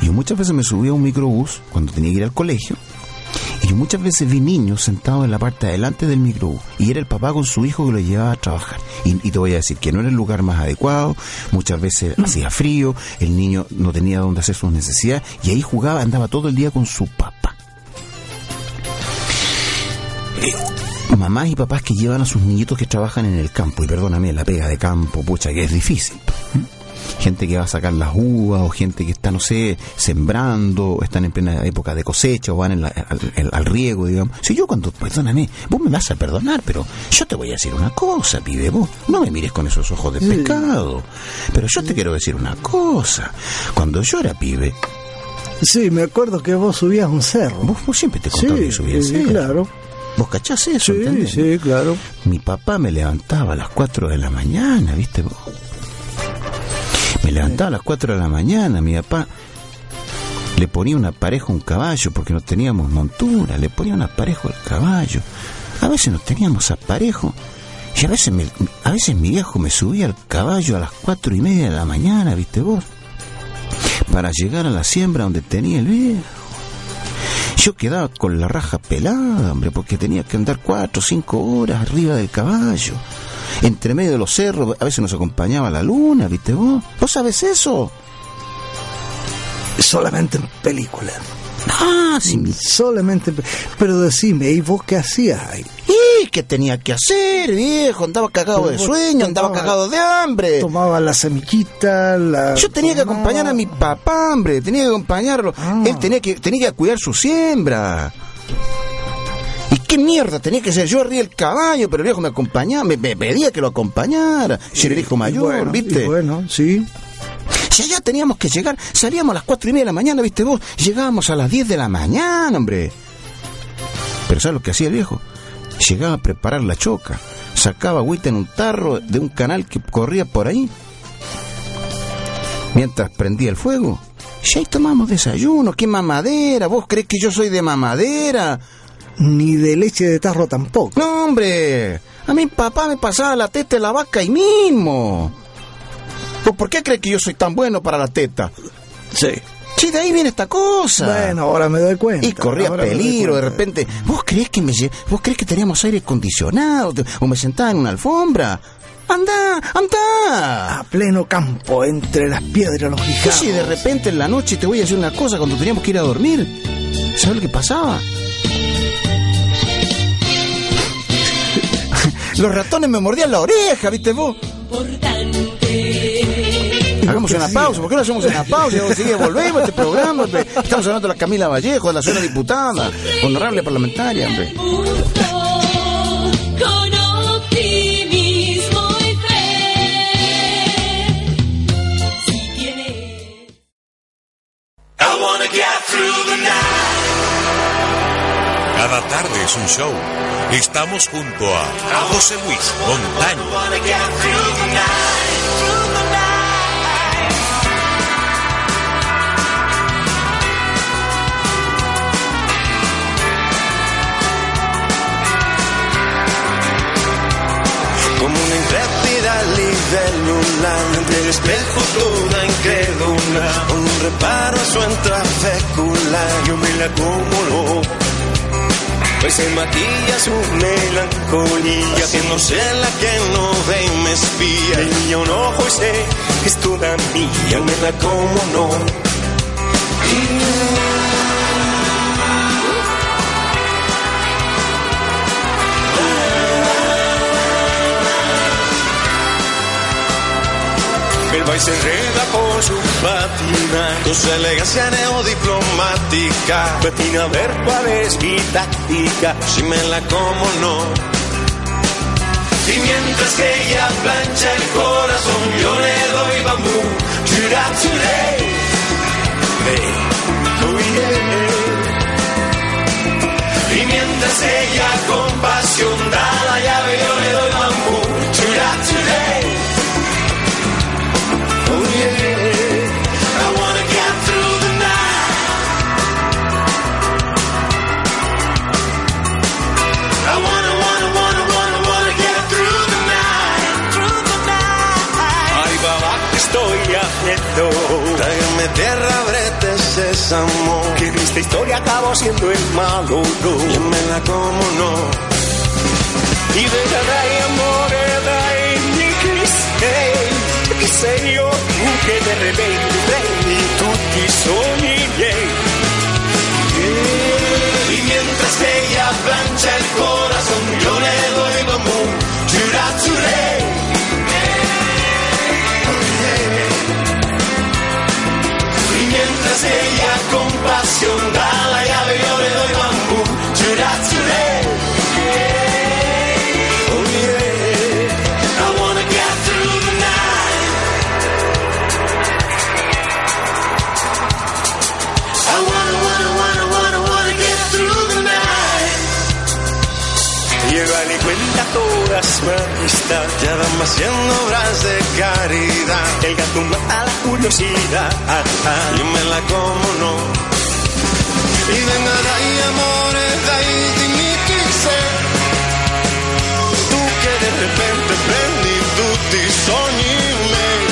y yo muchas veces me subía a un microbús cuando tenía que ir al colegio. Y yo muchas veces vi niños sentados en la parte de adelante del microbús. Y era el papá con su hijo que lo llevaba a trabajar. Y, y te voy a decir que no era el lugar más adecuado. Muchas veces hacía frío. El niño no tenía dónde hacer sus necesidades. Y ahí jugaba, andaba todo el día con su papá. Eh, mamás y papás que llevan a sus niñitos que trabajan en el campo. Y perdóname, la pega de campo, pucha, que es difícil gente que va a sacar las uvas o gente que está, no sé, sembrando, están en plena época de cosecha o van en la- al, al- al riego, digamos. Si yo cuando, perdóname, vos me vas a perdonar, pero yo te voy a decir una cosa, pibe, vos no me mires con esos ojos de pescado. Pero yo te quiero decir una cosa. Cuando yo era pibe, Sí, me acuerdo que vos subías un cerro. vos, vos siempre te Sí, contaba que subía el sí, cerro. claro. ¿Vos cachás eso? Sí, entendés? sí, claro. Mi papá me levantaba a las 4 de la mañana, ¿viste vos? Me levantaba a las 4 de la mañana, mi papá le ponía una pareja a un caballo porque no teníamos montura, le ponía una pareja al caballo. A veces no teníamos aparejo. Y a veces, me- a veces mi viejo me subía al caballo a las cuatro y media de la mañana, ¿viste vos? Para llegar a la siembra donde tenía el viejo. Yo quedaba con la raja pelada, hombre, porque tenía que andar cuatro o cinco horas arriba del caballo. Entre medio de los cerros, a veces nos acompañaba la luna, ¿viste vos? ¿Vos sabes eso? Solamente en películas. Ah, sí, Solamente. en pe- Pero decime, ¿y vos qué hacías ahí? ¿Y qué tenía que hacer, viejo? Andaba cagado de Pero sueño, andaba cagado de hambre. Tomaba la semiquita, la. Yo tenía que acompañar a mi papá, hombre, tenía que acompañarlo. Ah. Él tenía que, tenía que cuidar su siembra. ¿Y qué mierda tenía que ser? Yo arriba el caballo, pero el viejo me acompañaba, me, me pedía que lo acompañara. Si era el hijo mayor, bueno, ¿viste? bueno, sí. Si allá teníamos que llegar, salíamos a las cuatro y media de la mañana, ¿viste vos? Llegábamos a las 10 de la mañana, hombre. Pero ¿sabes lo que hacía el viejo? Llegaba a preparar la choca, sacaba agüita en un tarro de un canal que corría por ahí. Mientras prendía el fuego. Y ahí tomamos desayuno. ¡Qué mamadera! ¿Vos crees que yo soy de mamadera? Ni de leche de tarro tampoco. No, hombre. A mi papá me pasaba la teta de la vaca ahí mismo. ¿Pues ¿Por qué crees que yo soy tan bueno para la teta? Sí. Sí, de ahí viene esta cosa. Bueno, ahora me doy cuenta. Y corría ahora peligro de repente. ¿Vos crees que me lle- vos crees que teníamos aire acondicionado o me sentaba en una alfombra? Anda, anda. A pleno campo, entre las piedras, los ¿Qué guijarros. si de repente en la noche te voy a decir una cosa cuando teníamos que ir a dormir? ¿Sabes lo que pasaba? Los ratones me mordían la oreja, ¿viste vos? Hagamos una pausa, ¿por qué no hacemos una pausa? Y sigue, volvemos a este programa. hombre. Estamos hablando de la Camila Vallejo, de la zona diputada, honorable parlamentaria, hombre. Cada tarde es un show. Estamos junto a José Luis Montaño. El espejo toda incrédula un reparo a su intrafécula Yo me la como Pues se maquilla su melancolía Haciéndose la que no ve y me espía. Niño un ojo y sé que es toda mía Me la como no El baile se enreda por su patina, con su elegancia neodiplomática. Patina a ver cuál es mi táctica, si me la como no. Y mientras que ella plancha el corazón, yo le doy bambú. Chura, churé. Oh. Y mientras ella con pasión da la llave, haciendo. Tráigame tierra, brete, sésamo. Que en esta historia acabo siendo el malo, no. Yo me la como, no. Y de dai amore, dai mi criste. Che sei io che de repente prendi tutti i sogni miei. Y mientras ella plancha el corazón, ella con pasión da la su amistad, ya van haciendo obras de caridad. El gato mata la curiosidad, ah, ah, yo me la como, no. Y venga, dai amore, dai, dimmi chi sei. Tu che de repente prendi tutti i sogni miei.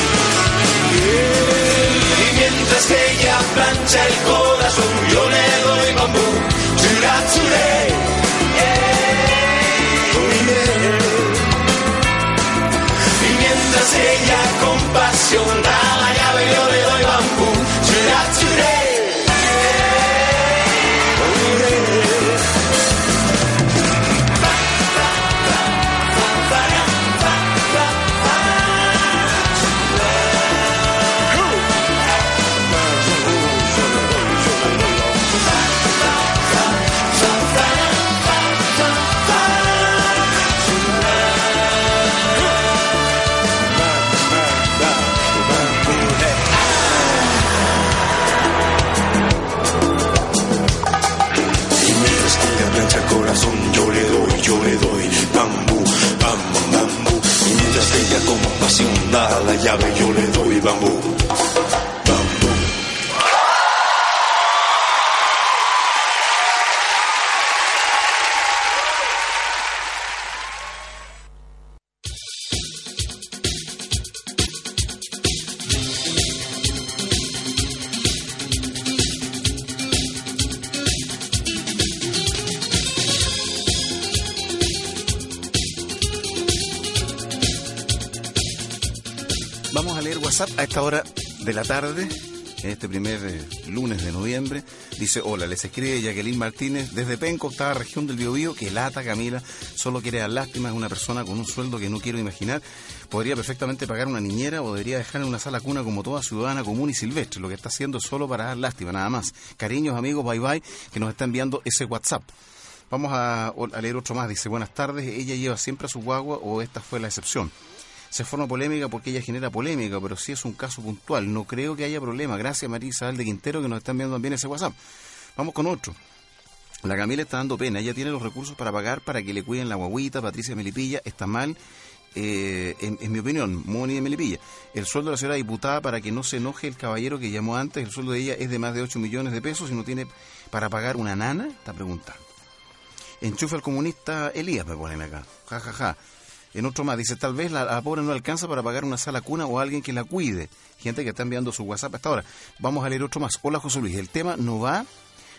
Y mientras que ella plancha el corazón, yo le doy bambú. Chura. nada, la llave yo le doy bambú. Vamos a leer WhatsApp a esta hora de la tarde, en este primer eh, lunes de noviembre. Dice, hola, les escribe Jacqueline Martínez desde Penco, octava región del Biobío, que lata Camila, solo quiere dar lástima, es una persona con un sueldo que no quiero imaginar. Podría perfectamente pagar una niñera o debería dejar en una sala cuna como toda ciudadana común y silvestre. Lo que está haciendo es solo para dar lástima, nada más. Cariños, amigos, bye bye, que nos está enviando ese WhatsApp. Vamos a, a leer otro más. Dice, buenas tardes, ella lleva siempre a su guagua o esta fue la excepción se forma polémica porque ella genera polémica, pero sí es un caso puntual. No creo que haya problema. Gracias, María Isabel de Quintero, que nos están viendo también ese WhatsApp. Vamos con otro. La Camila está dando pena. Ella tiene los recursos para pagar para que le cuiden la guaguita. Patricia Melipilla está mal. eh, en, mi opinión, Moni de Melipilla. El sueldo de la señora diputada, para que no se enoje el caballero que llamó antes, el sueldo de ella es de más de 8 millones de pesos y no tiene para pagar una nana, está preguntando. Enchufe al comunista Elías, me ponen acá. Ja, ja, ja. En otro más, dice, tal vez la, pobre no alcanza para pagar una sala cuna o alguien que la cuide. Gente que está enviando su WhatsApp hasta ahora. Vamos a leer otro más. Hola, José Luis. El tema no va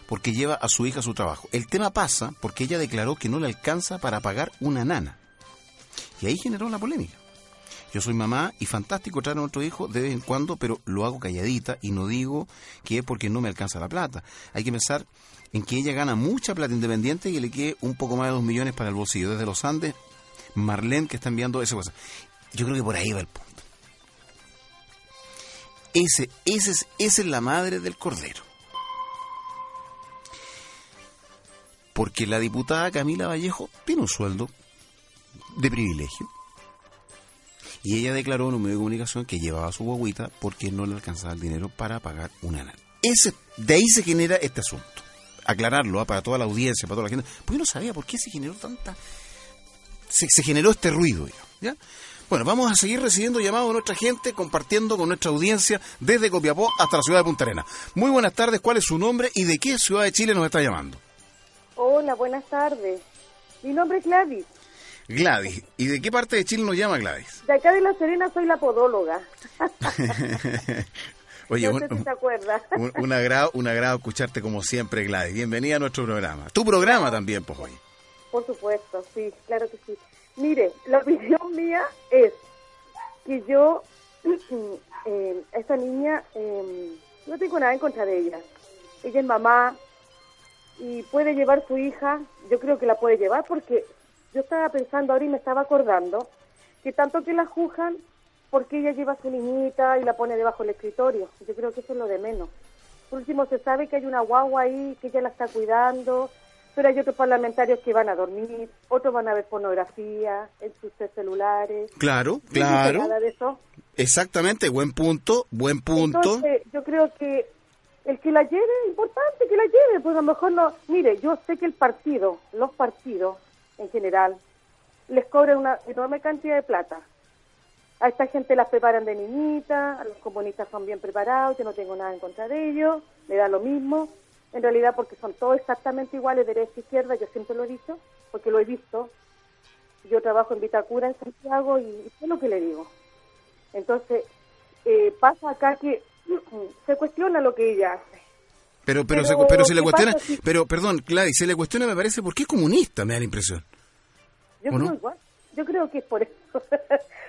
porque lleva a su hija a su trabajo. El tema pasa porque ella declaró que no le alcanza para pagar una nana. Y ahí generó la polémica. Yo soy mamá y fantástico traer a otro hijo de vez en cuando, pero lo hago calladita y no digo que es porque no me alcanza la plata. Hay que pensar en que ella gana mucha plata independiente y le quede un poco más de dos millones para el bolsillo. Desde los Andes, Marlene que está enviando esa cosa. Yo creo que por ahí va el punto. Ese, ese es, esa es la madre del cordero. Porque la diputada Camila Vallejo tiene un sueldo de privilegio. Y ella declaró en un medio de comunicación que llevaba su guaguita porque no le alcanzaba el dinero para pagar una nana. Ese, de ahí se genera este asunto. Aclararlo ¿ah? para toda la audiencia, para toda la gente. Porque yo no sabía por qué se generó tanta. Se, se generó este ruido. ¿ya? Bueno, vamos a seguir recibiendo llamados de nuestra gente, compartiendo con nuestra audiencia desde Copiapó hasta la ciudad de Punta Arenas. Muy buenas tardes, ¿cuál es su nombre y de qué ciudad de Chile nos está llamando? Hola, buenas tardes. Mi nombre es Gladys. Gladys. ¿Y de qué parte de Chile nos llama Gladys? De acá de La Serena soy la podóloga. Oye, no un, si te acuerdas. un- un agrado, un agrado escucharte como siempre, Gladys. Bienvenida a nuestro programa. Tu programa también, pues hoy. Por supuesto, sí, claro que sí. Mire, la opinión mía es que yo, eh, esta niña, eh, no tengo nada en contra de ella. Ella es mamá y puede llevar su hija, yo creo que la puede llevar porque yo estaba pensando ahora y me estaba acordando que tanto que la juzgan porque ella lleva a su niñita y la pone debajo del escritorio. Yo creo que eso es lo de menos. Por último, se sabe que hay una guagua ahí, que ella la está cuidando, pero hay otros parlamentarios que van a dormir, otros van a ver pornografía en sus celulares. Claro, No claro. nada de eso. Exactamente, buen punto, buen punto. Entonces, yo creo que el que la lleve, importante que la lleve, pues a lo mejor no. Mire, yo sé que el partido, los partidos en general, les cobran una enorme cantidad de plata. A esta gente las preparan de niñita, a los comunistas son bien preparados, yo no tengo nada en contra de ellos, me da lo mismo. En realidad, porque son todos exactamente iguales, derecha e izquierda, yo siempre lo he dicho, porque lo he visto. Yo trabajo en Vitacura, en Santiago, y y sé lo que le digo. Entonces, eh, pasa acá que se cuestiona lo que ella hace. Pero, pero, Pero, se, pero se le ¿qué cuestiona, si- pero, perdón, Gladys, se le cuestiona, me parece, porque es comunista, me da la impresión. Yo ¿O creo no? igual. Yo creo que es por eso.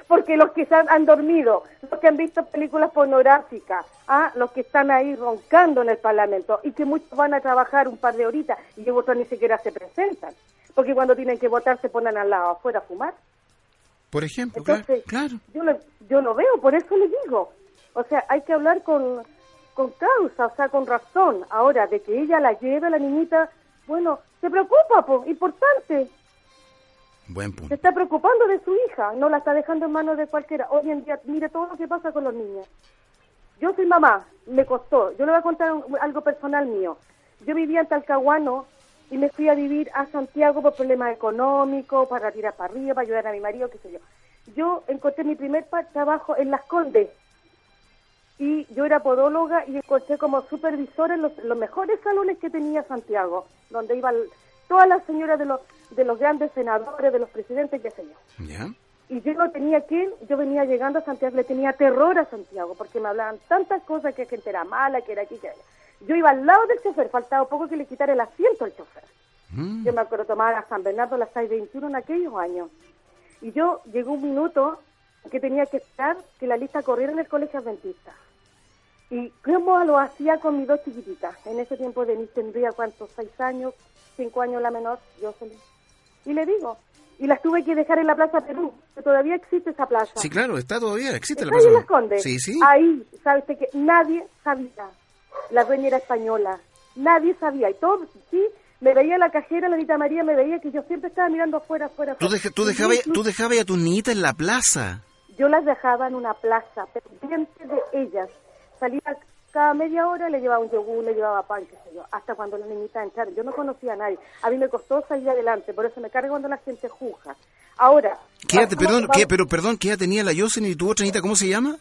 Porque los que se han, dormido, los que han visto películas pornográficas, ah, los que están ahí roncando en el Parlamento y que muchos van a trabajar un par de horitas y otros ni siquiera se presentan. Porque cuando tienen que votar se ponen al lado afuera a fumar. Por ejemplo, Entonces, claro. Yo, lo, yo lo veo, por eso le digo. O sea, hay que hablar con, con causa, o sea, con razón. Ahora, de que ella la lleve a la niñita, bueno, se preocupa, pues, importante. Se está preocupando de su hija, no la está dejando en manos de cualquiera. Hoy en día, mire todo lo que pasa con los niños. Yo soy mamá, me costó. Yo le voy a contar algo personal mío. Yo vivía en Talcahuano y me fui a vivir a Santiago por problemas económicos, para tirar para arriba, para ayudar a mi marido, qué sé yo. yo encontré mi primer trabajo en Las Condes. Y yo era podóloga y encontré como supervisora en los, los mejores salones que tenía Santiago, donde iban todas las señoras de los, de los grandes senadores, de los presidentes, qué sé yo. ¿Ya? Y yo no tenía quien, yo venía llegando a Santiago, le tenía terror a Santiago, porque me hablaban tantas cosas que gente era mala, que era aquí, que era allá. Yo iba al lado del chofer, faltaba poco que le quitara el asiento al chofer. Yo me acuerdo tomar a San Bernardo a las 6.21 en aquellos años. Y yo llegó un minuto que tenía que esperar que la lista corriera en el colegio adventista. Y cómo lo hacía con mis dos chiquititas. En ese tiempo Denise tendría, ¿cuántos? ¿Seis años? ¿Cinco años la menor? Yo salí. Y le digo, y las tuve que dejar en la Plaza Perú, que todavía existe esa plaza. Sí, claro, está todavía, existe la Está ahí en plaza. Las Condes. Sí, sí. Ahí, ¿sabes que Nadie sabía. La dueña era española. Nadie sabía. Y todo, sí, me veía la cajera, la Anita María, me veía que yo siempre estaba mirando afuera, afuera. Tú, deja- tú dejabas tú dejabas a tus niñitas en la plaza. Yo las dejaba en una plaza, pendiente de ellas. Salía cada media hora, le llevaba un yogur, le llevaba pan, qué sé yo, hasta cuando las niñitas entraron. Yo no conocía a nadie. A mí me costó salir adelante, por eso me carga cuando la gente juzga. Ahora, ¿Qué edad te- vamos- perdón, ¿qué- pero perdón, ¿qué edad tenía la Yosen y tu otra niñita? ¿Cómo se llama?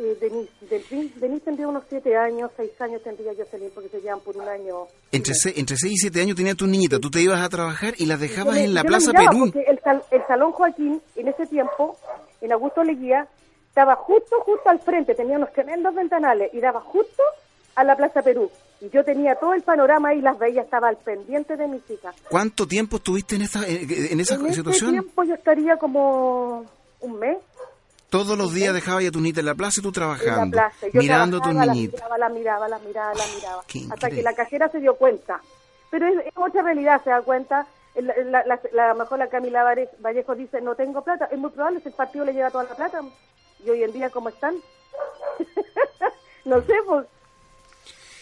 Eh, Denise, Denise, Denise tendría unos siete años, seis años tendría salir porque se llevan por un año. Entre, se- entre 6 y 7 años tenía tus niñitas. Tú te ibas a trabajar y las dejabas Yo en la yo Plaza miraba Perú. Porque el, sal- el Salón Joaquín, en ese tiempo, en Augusto Leguía, estaba justo, justo al frente, tenía unos tremendos ventanales y daba justo a la Plaza Perú. Y yo tenía todo el panorama y las veía, estaba al pendiente de mis hijas. ¿Cuánto tiempo estuviste en esa, en, en esa en ese situación? tiempo yo estaría como un mes Todos los días dejabas a tu niñita en la plaza y tú en la trabajando, plaza. Yo mirando a tu trabajaba, la niñita. miraba, la miraba, la miraba, la miraba. hasta que la cajera se dio cuenta. Pero es, es otra realidad, se da cuenta. La, la, la- la- mejor la Camila Vallejo dice, no tengo plata. Es muy probable si el partido le lleva toda la plata. Y hoy en día, ¿cómo están? no sé, pues.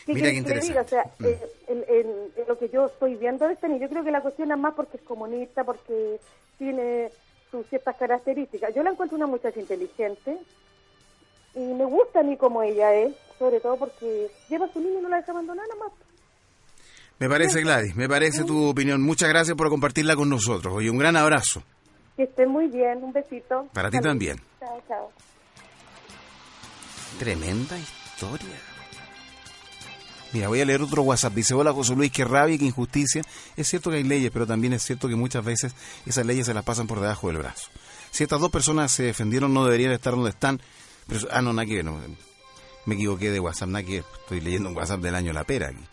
¿Qué Mira qué diga? O sea, interesante. eh, en, en- en lo que yo estoy viendo de este niño, yo creo que la cuestión es más porque es comunista, porque tiene sus ciertas características. Yo la encuentro una muchacha inteligente y me gusta a mí como ella es, sobre todo porque lleva a su niño y no la deja abandonada nada más. Me parece, Gladys, me parece tu opinión. Muchas gracias por compartirla con nosotros. Oye, un gran abrazo. Que esté muy bien, un besito. Para ti también. Chao, chao. Tremenda historia. Mira, voy a leer otro WhatsApp. Dice, hola José Luis, qué rabia qué injusticia. Es cierto que hay leyes, pero también es cierto que muchas veces esas leyes se las pasan por debajo del brazo. Si estas dos personas se defendieron, no deberían estar donde están. Pero, ah, no, nada no. Me equivoqué de WhatsApp, nada. Estoy leyendo un WhatsApp del año La Pera aquí.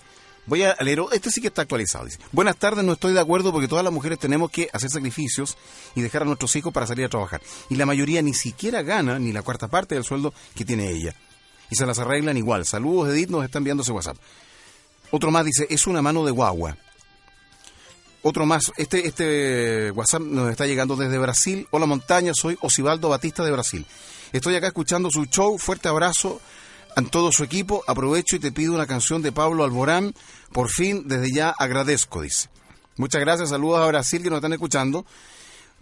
Voy a leer, este sí que está actualizado. Buenas tardes, no estoy de acuerdo porque todas las mujeres tenemos que hacer sacrificios y dejar a nuestros hijos para salir a trabajar. Y la mayoría ni siquiera gana ni la cuarta parte del sueldo que tiene ella. Y se las arreglan igual. Saludos, Edith, nos está enviando ese WhatsApp. Otro más dice, es una mano de guagua. Otro más, este, este WhatsApp nos está llegando desde Brasil. Hola montaña, soy Osivaldo Batista de Brasil. Estoy acá escuchando su show. Fuerte abrazo a todo su equipo. Aprovecho y te pido una canción de Pablo Alborán. Por fin, desde ya agradezco, dice. Muchas gracias, saludos a Brasil que nos están escuchando.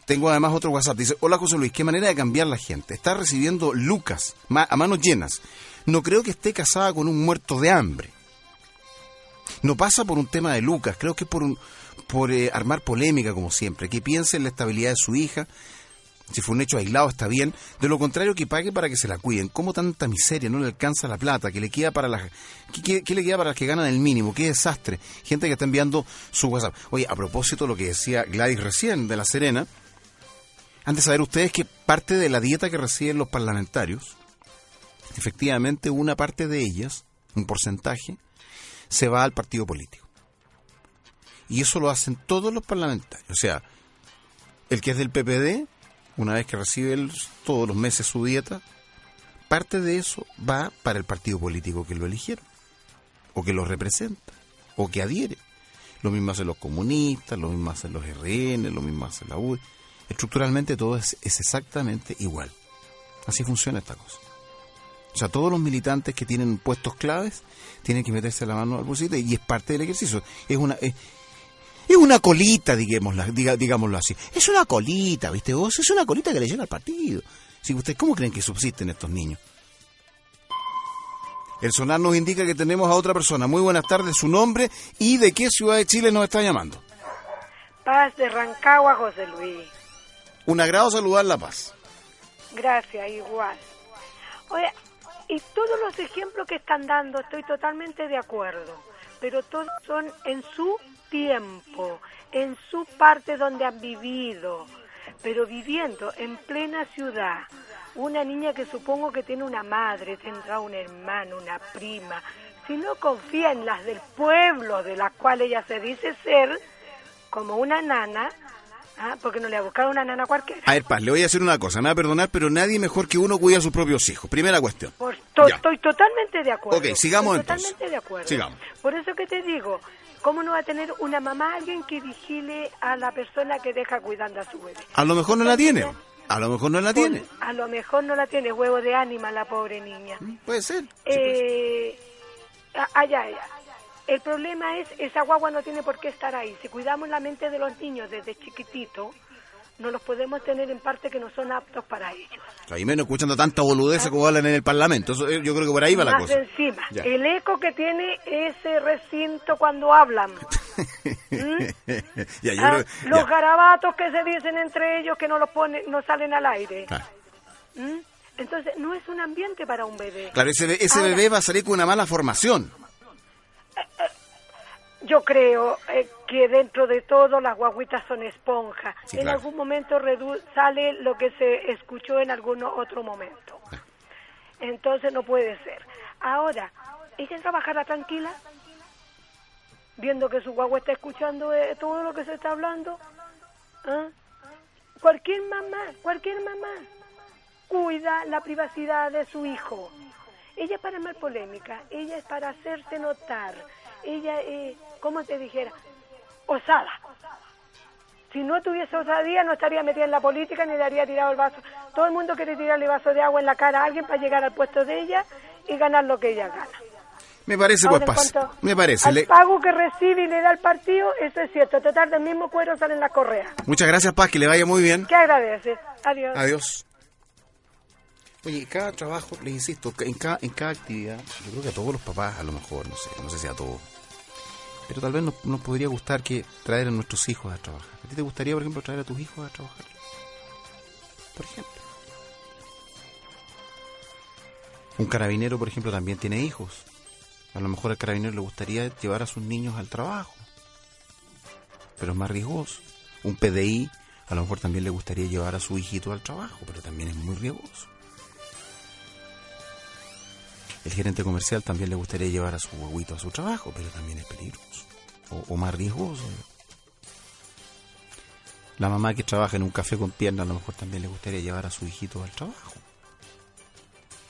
Tengo además otro WhatsApp. Dice, hola José Luis, qué manera de cambiar la gente. Está recibiendo Lucas a manos llenas. No creo que esté casada con un muerto de hambre. No pasa por un tema de Lucas, creo que es por, un, por eh, armar polémica como siempre. Que piense en la estabilidad de su hija. Si fue un hecho aislado está bien. De lo contrario que pague para que se la cuiden. ¿Cómo tanta miseria? No le alcanza la plata. que le queda para las... ¿Qué, qué- qué le queda para las que ganan el mínimo? ¡Qué desastre! Gente que está enviando su WhatsApp. Oye, a propósito de lo que decía Gladys recién de La Serena, han de saber ustedes que parte de la dieta que reciben los parlamentarios, efectivamente una parte de ellas, un porcentaje, se va al partido político. Y eso lo hacen todos los parlamentarios. O sea, el que es del PPD, una vez que recibe todos los meses su dieta, parte de eso va para el partido político que lo eligieron, o que lo representa, o que adhiere. Lo mismo hacen los comunistas, lo mismo hacen los RN, lo mismo hace la UDI. Estructuralmente todo es, es exactamente igual. Así funciona esta cosa. O sea, todos los militantes que tienen puestos claves tienen que meterse la mano al bolsillo y es parte del ejercicio. Es una es, es una colita, digámoslo, diga- digámoslo así. Es una colita, ¿viste vos? Es una colita que le llega al partido. Si ustedes, ¿cómo creen que subsisten estos niños? El sonar nos indica que tenemos a otra persona. Muy buenas tardes, su nombre y de qué ciudad de Chile nos está llamando. Paz de Rancagua, José Luis. Un agrado saludar La Paz. Gracias, igual. Oye, y todos los ejemplos que están dando estoy totalmente de acuerdo, pero todos son en su tiempo, en su parte donde han vivido, pero viviendo en plena ciudad. Una niña que supongo que tiene una madre, tendrá un hermano, una prima. Si no confía en las del pueblo, de las cuales ella se dice ser, como una nana, ¿ah? porque no le ha buscado una nana cualquiera. A ver, Paz, le voy a decir una cosa, me va a perdonar, pero nadie mejor que uno cuida a sus propios hijos. Primera cuestión. Por- to- Ya. estoy totalmente de acuerdo. Ok, sigamos Estoy entonces. Totalmente de acuerdo. Sigamos. Por eso que te digo, ¿cómo no va a tener una mamá alguien que vigile a la persona que deja cuidando a su bebé? A lo mejor no la tiene. A lo mejor no la tiene. A lo mejor no la tiene huevo de ánima la pobre niña. Puede ser. Eh, a- allá, allá. El problema es, esa guagua no tiene por qué estar ahí. Si cuidamos la mente de los niños desde chiquitito, no los podemos tener en parte que no son aptos para ellos. Y menos escuchando tanta boludez como hablan en el Parlamento. Eso, eh, yo creo que por ahí va la Más cosa. encima, Ya. el eco que tiene ese recinto cuando hablan. ya, yo Ah, creo- los garabatos que se dicen entre ellos que no los ponen, no salen al aire. ¿Mm? Entonces, no es un ambiente para un bebé. Claro, ese, ese Ahora, bebé va a salir con una mala formación. Yo creo eh, que dentro de todo las guaguitas son esponja. Sí, en claro. algún momento redu- sale lo que se escuchó en algún otro momento. Entonces no puede ser. Ahora, ella trabajará tranquila, viendo que su guagua está escuchando eh, todo lo que se está hablando. ¿Ah? Cualquier mamá, cualquier mamá cuida la privacidad de su hijo. Ella es para armar polémica, ella es para hacerse notar, ella es, ¿cómo te dijera? Osada. Si no tuviese osadía no estaría metida en la política ni le haría tirado el vaso. Todo el mundo quiere tirarle vaso de agua en la cara a alguien para llegar al puesto de ella y ganar lo que ella gana. Me parece, Ahora, pues, cuanto Me parece. Al Le- pago que recibe y le da el partido, eso es cierto. Total, del mismo cuero salen las correas. Muchas gracias, Paz, que le vaya muy bien. ¿Qué agradece? Adiós. Adiós. Oye, cada trabajo, les insisto, en cada, en cada actividad, yo creo que a todos los papás, a lo mejor, no sé, no sé si a todos, pero tal vez nos, nos podría gustar que traer a nuestros hijos a trabajar. ¿A ti te gustaría, por ejemplo, traer a tus hijos a trabajar? Por ejemplo. Un carabinero, por ejemplo, también tiene hijos. A lo mejor al carabinero le gustaría llevar a sus niños al trabajo, pero es más riesgoso. Un PDI, a lo mejor también le gustaría llevar a su hijito al trabajo, pero también es muy riesgoso. El gerente comercial también le gustaría llevar a su huevito a su trabajo, pero también es peligroso o, más riesgoso. La mamá que trabaja en un café con pierna a lo mejor también le gustaría llevar a su hijito al trabajo.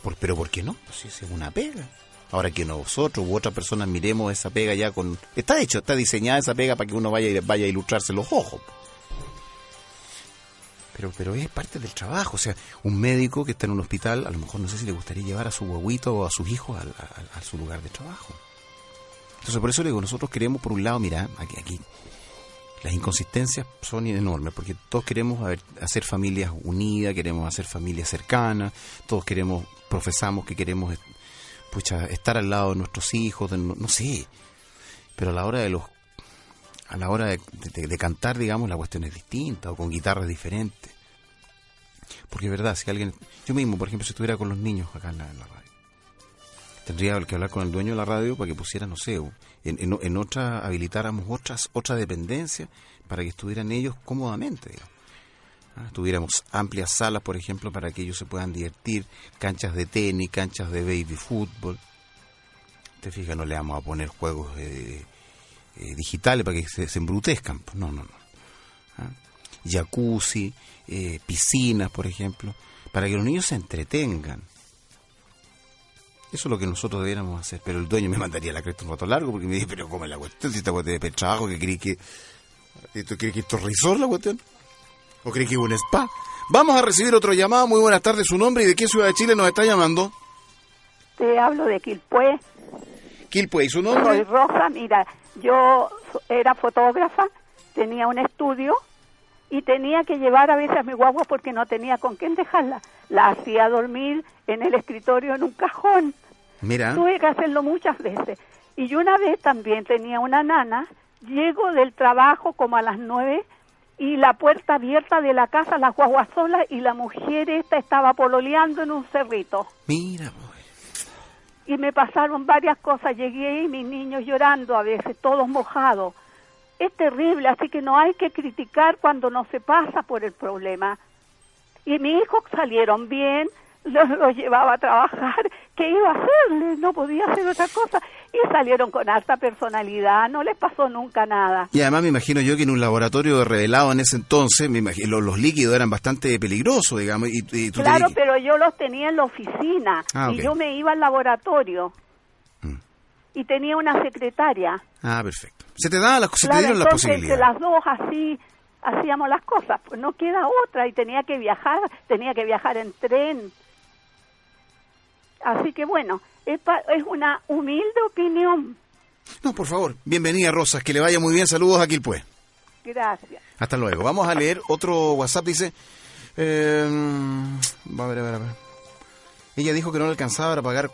Por, pero ¿por qué no? Pues si es una pega. Ahora que nosotros u otras personas miremos esa pega ya con... Está hecho, está diseñada esa pega para que uno vaya, vaya a ilustrarse los ojos. Pero, pero es parte del trabajo. O sea, un médico que está en un hospital, a lo mejor no sé si le gustaría llevar a su huevito o a sus hijos a, su lugar de trabajo. Entonces, por eso le digo, nosotros queremos, por un lado, mira, aquí, aquí las inconsistencias son enormes, porque todos queremos hacer familias unidas, queremos hacer familias cercanas, todos queremos, profesamos que queremos pucha, estar al lado de nuestros hijos, no, no sé. Pero a la hora de los a la hora de, de- de cantar, digamos, la cuestión es distinta o con guitarras diferentes. Porque es verdad, si alguien, yo mismo, por ejemplo, si estuviera con los niños acá en la, en la radio, tendría que hablar con el dueño de la radio para que pusiera, no sé, en, en, otra, habilitáramos otras, otra dependencia para que estuvieran ellos cómodamente, digamos. Ah, Tuviéramos amplias salas, por ejemplo, para que ellos se puedan divertir, canchas de tenis, canchas de baby fútbol. Te fijas, no le vamos a poner juegos eh, eh, digitales para que se, embrutezcan. pues, No, no, no. Ah, Jacuzzi, eh, piscinas, por ejemplo, para que los niños se entretengan. Eso es lo que nosotros debiéramos hacer. Pero el dueño me mandaría la cresta un rato largo porque me dice, pero ¿cómo es la cuestión? Si esta cuestión es de trabajo, que creí que... ¿Esto cree que esto es la cuestión? ¿O cree que es un spa? Vamos a recibir otro llamado. Muy buenas tardes. ¿Su nombre y de qué ciudad de Chile nos está llamando? Te hablo de Quilpué. Quilpue. ¿Y su Soy nombre? Rosa. Mira, yo era fotógrafa, tenía un estudio y tenía que llevar a veces a mi guagua porque no tenía con quién dejarla. La hacía dormir en el escritorio en un cajón. Mira. Tuve que hacerlo muchas veces. Y yo una vez también tenía una nana, llego del trabajo como a las nueve y la puerta abierta de la casa, las guaguas solas y la mujer esta estaba pololeando en un cerrito. Mira, Y me pasaron varias cosas, llegué y mis niños llorando a veces, todos mojados. Es terrible, así que no hay que criticar cuando no se pasa por el problema. Y mis hijos salieron bien, los, los llevaba a trabajar, ¿qué iba a hacerles? No podía hacer otra cosa. Y salieron con alta personalidad, no les pasó nunca nada. Y además me imagino yo que en un laboratorio revelado en ese entonces, me imagino, los, los líquidos eran bastante peligrosos, digamos, y, y tú Claro, que- pero yo los tenía en la oficina Ah, y. Mm. yo me iba al laboratorio. Y tenía una secretaria. Ah, perfecto. Se te, da la, se te Claro, dieron las entonces posibilidades. las dos así hacíamos las cosas, pues no queda otra y tenía que viajar, tenía que viajar en tren. Así que bueno, es, pa- es una humilde opinión. No, por favor. Bienvenida, Rosas. Que le vaya muy bien. Saludos a Quilpué. Gracias. Hasta luego. Vamos a leer otro WhatsApp. Dice... eh, va a ver, a ver, a ver. Ella dijo que no le alcanzaba para pagar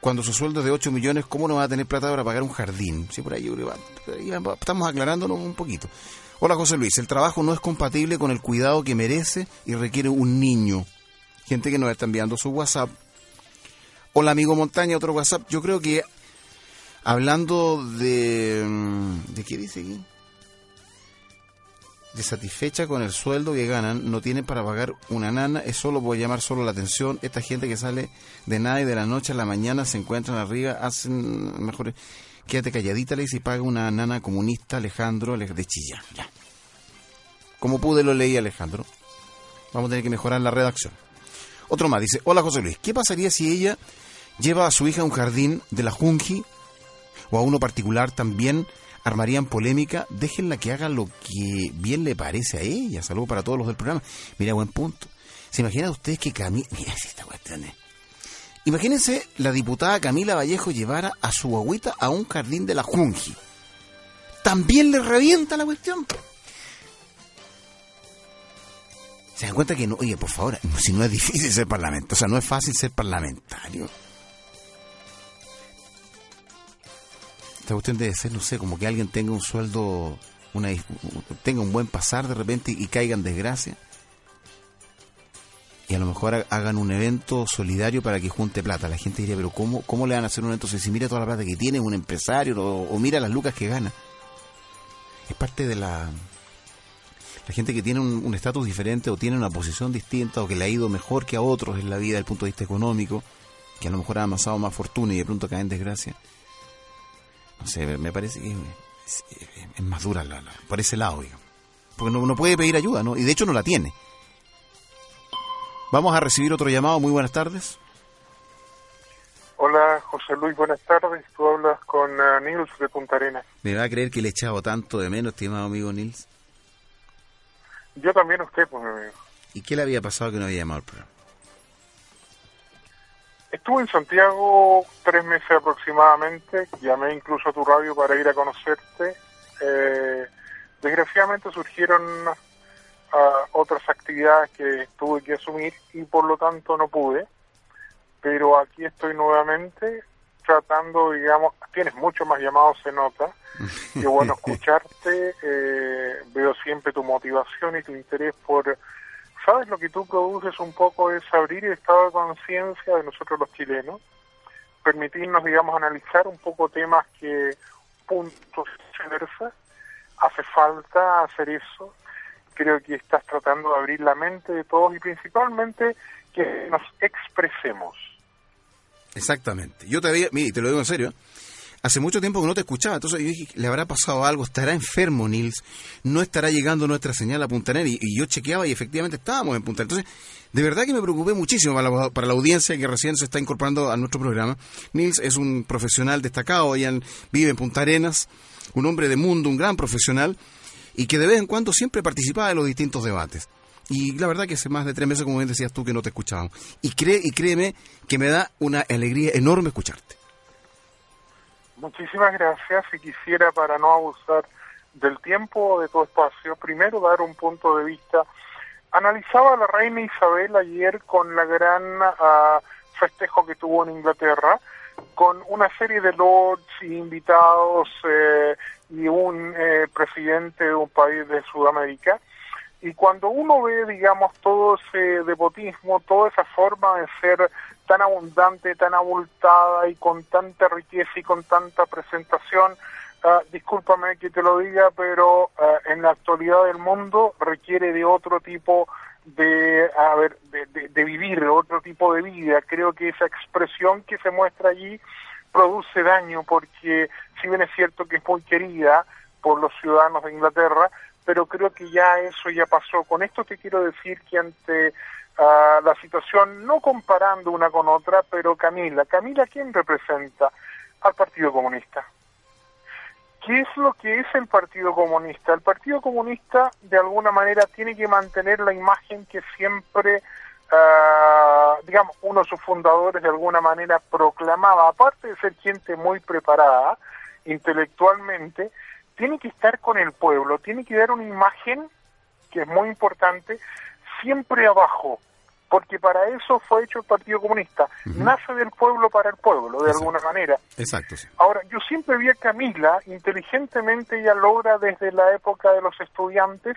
cuando su sueldo es de 8 millones, ¿cómo no va a tener plata para pagar un jardín? Sí, por ahí, estamos aclarándonos un poquito. Hola José Luis, el trabajo no es compatible con el cuidado que merece y requiere un niño. Gente que nos está enviando su WhatsApp. Hola amigo Montaña, otro WhatsApp. Yo creo que hablando de... mm, ¿De qué dice aquí? De satisfecha con el sueldo que ganan, no tienen para pagar una nana, es solo por llamar solo la atención. Esta gente que sale de nada y de la noche a la mañana se encuentran arriba, hacen mejor. Quédate calladita, le dice, y paga una nana comunista, Alejandro, Ale- de Chillán. Ya. Como pude lo leí, Alejandro. Vamos a tener que mejorar la redacción. Otro más dice, hola José Luis, ¿qué pasaría si ella lleva a su hija a un jardín de la Junji o a uno particular también? Armarían polémica, déjenla que haga lo que bien le parece a ella. Saludos para todos los del programa. Mira, buen punto. ¿Se imaginan ustedes que Camila... Mira esta cuestión es... Imagínense la diputada Camila Vallejo llevara a su agüita a un jardín de la Junji. También le revienta la cuestión. Se dan cuenta que no, oye, por favor, si no es difícil ser parlamentario, o sea, no es fácil ser parlamentario. Esta cuestión debe ser, no sé, como que alguien tenga un sueldo, una, tenga un buen pasar de repente y caiga en desgracia. Y a lo mejor ha- hagan un evento solidario para que junte plata. La gente diría, pero ¿cómo, cómo le van a hacer un evento si mira toda la plata que tiene un empresario o mira las lucas que gana? Es parte de la, la gente que tiene un estatus diferente o tiene una posición distinta o que le ha ido mejor que a otros en la vida desde el punto de vista económico, que a lo mejor ha amasado más fortuna y de pronto cae en desgracia. No sé, me parece que es, es más dura la, la- por ese lado, digamos. Porque no, no puede pedir ayuda, ¿no? Y de hecho no la tiene. Vamos a recibir otro llamado. Muy buenas tardes. Hola, José Luis, buenas tardes. Tú hablas con eh, Nils de Punta Arenas. ¿Me va a creer que le he echado tanto de menos, estimado amigo Nils? Yo también a usted, pues, mi amigo. ¿Y qué le había pasado que no había llamado al programa? Estuve en Santiago tres meses aproximadamente. Llamé incluso a tu radio para ir a conocerte. Eh, desgraciadamente surgieron ah, otras actividades que tuve que asumir y por lo tanto no pude. Pero aquí estoy nuevamente tratando, digamos, tienes mucho más llamados, se nota. Qué bueno escucharte. eh, veo siempre tu motivación y tu interés por sabes lo que tú produces un poco es abrir el estado de conciencia de nosotros los chilenos, permitirnos, digamos, analizar un poco temas que puntos viceversa. Hace falta hacer eso. Creo que estás tratando de abrir la mente de todos y principalmente que nos expresemos. Exactamente. Yo te había, mire, te lo digo en serio, hace mucho tiempo que no te escuchaba, entonces yo dije, le habrá pasado algo, estará enfermo Nils, no estará llegando nuestra señal a Punta Arenas, y, yo chequeaba y efectivamente estábamos en Punta Arenas. Entonces, de verdad que me preocupé muchísimo para la, para la audiencia que recién se está incorporando a nuestro programa. Nils es un profesional destacado, en- vive en Punta Arenas, un hombre de mundo, un gran profesional, y que de vez en cuando siempre participaba de los distintos debates. Y la verdad que hace más de tres meses, como bien decías tú, que no te escuchábamos. Y, cree, y créeme que me da una alegría enorme escucharte. Muchísimas gracias y quisiera, para no abusar del tiempo de tu espacio, primero dar un punto de vista. Analizaba a la reina Isabel ayer con la gran ah, festejo que tuvo en Inglaterra, con una serie de lords y invitados eh, y un eh, presidente de un país de Sudamérica. Y cuando uno ve, digamos, todo ese devotismo, toda esa forma de ser tan abundante, tan abultada y con tanta riqueza y con tanta presentación, ah, discúlpame que te lo diga, pero ah, en la actualidad del mundo requiere de otro tipo de, a ver, de, vivir, otro tipo de vida. Creo que esa expresión que se muestra allí produce daño porque si bien es cierto que es muy querida por los ciudadanos de Inglaterra, pero creo que ya eso ya pasó. Con esto te quiero decir que ante ah, la situación, no comparando una con otra, pero Camila, Camila, ¿quién representa? Al Partido Comunista. ¿Qué es lo que es el Partido Comunista? El Partido Comunista, de alguna manera, tiene que mantener la imagen que siempre, ah, digamos, uno de sus fundadores de alguna manera proclamaba, aparte de ser gente muy preparada intelectualmente, tiene que estar con el pueblo, tiene que dar una imagen, que es muy importante, siempre abajo, porque para eso fue hecho el Partido Comunista. Nace del pueblo para el pueblo, de alguna manera. Exacto, sí. Ahora, yo siempre vi a Camila, inteligentemente ella logra desde la época de los estudiantes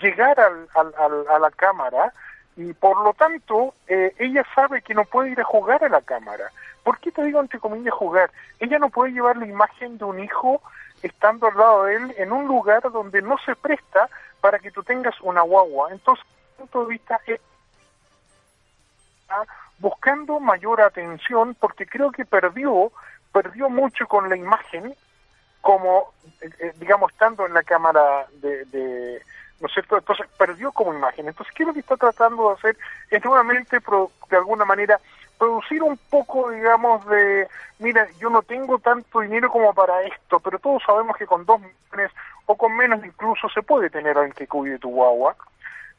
llegar al, al- al- a la Cámara y por lo tanto eh, ella sabe que no puede ir a jugar a la Cámara. ¿Por qué te digo entre comillas jugar? Ella no puede llevar la imagen de un hijo estando al lado de él en un lugar donde no se presta para que tú tengas una guagua. Entonces, mi punto de vista, es buscando mayor atención porque creo que perdió, perdió mucho con la imagen, como, eh, eh, digamos, estando en la cámara de, de- ¿no es cierto? Entonces perdió como imagen. Entonces, ¿qué es lo que está tratando de hacer? Es nuevamente, pro- de alguna manera, producir un poco, digamos, de, mira, yo no tengo tanto dinero como para esto, pero todos sabemos que con dos millones o con menos incluso se puede tener alguien que cuide tu guagua.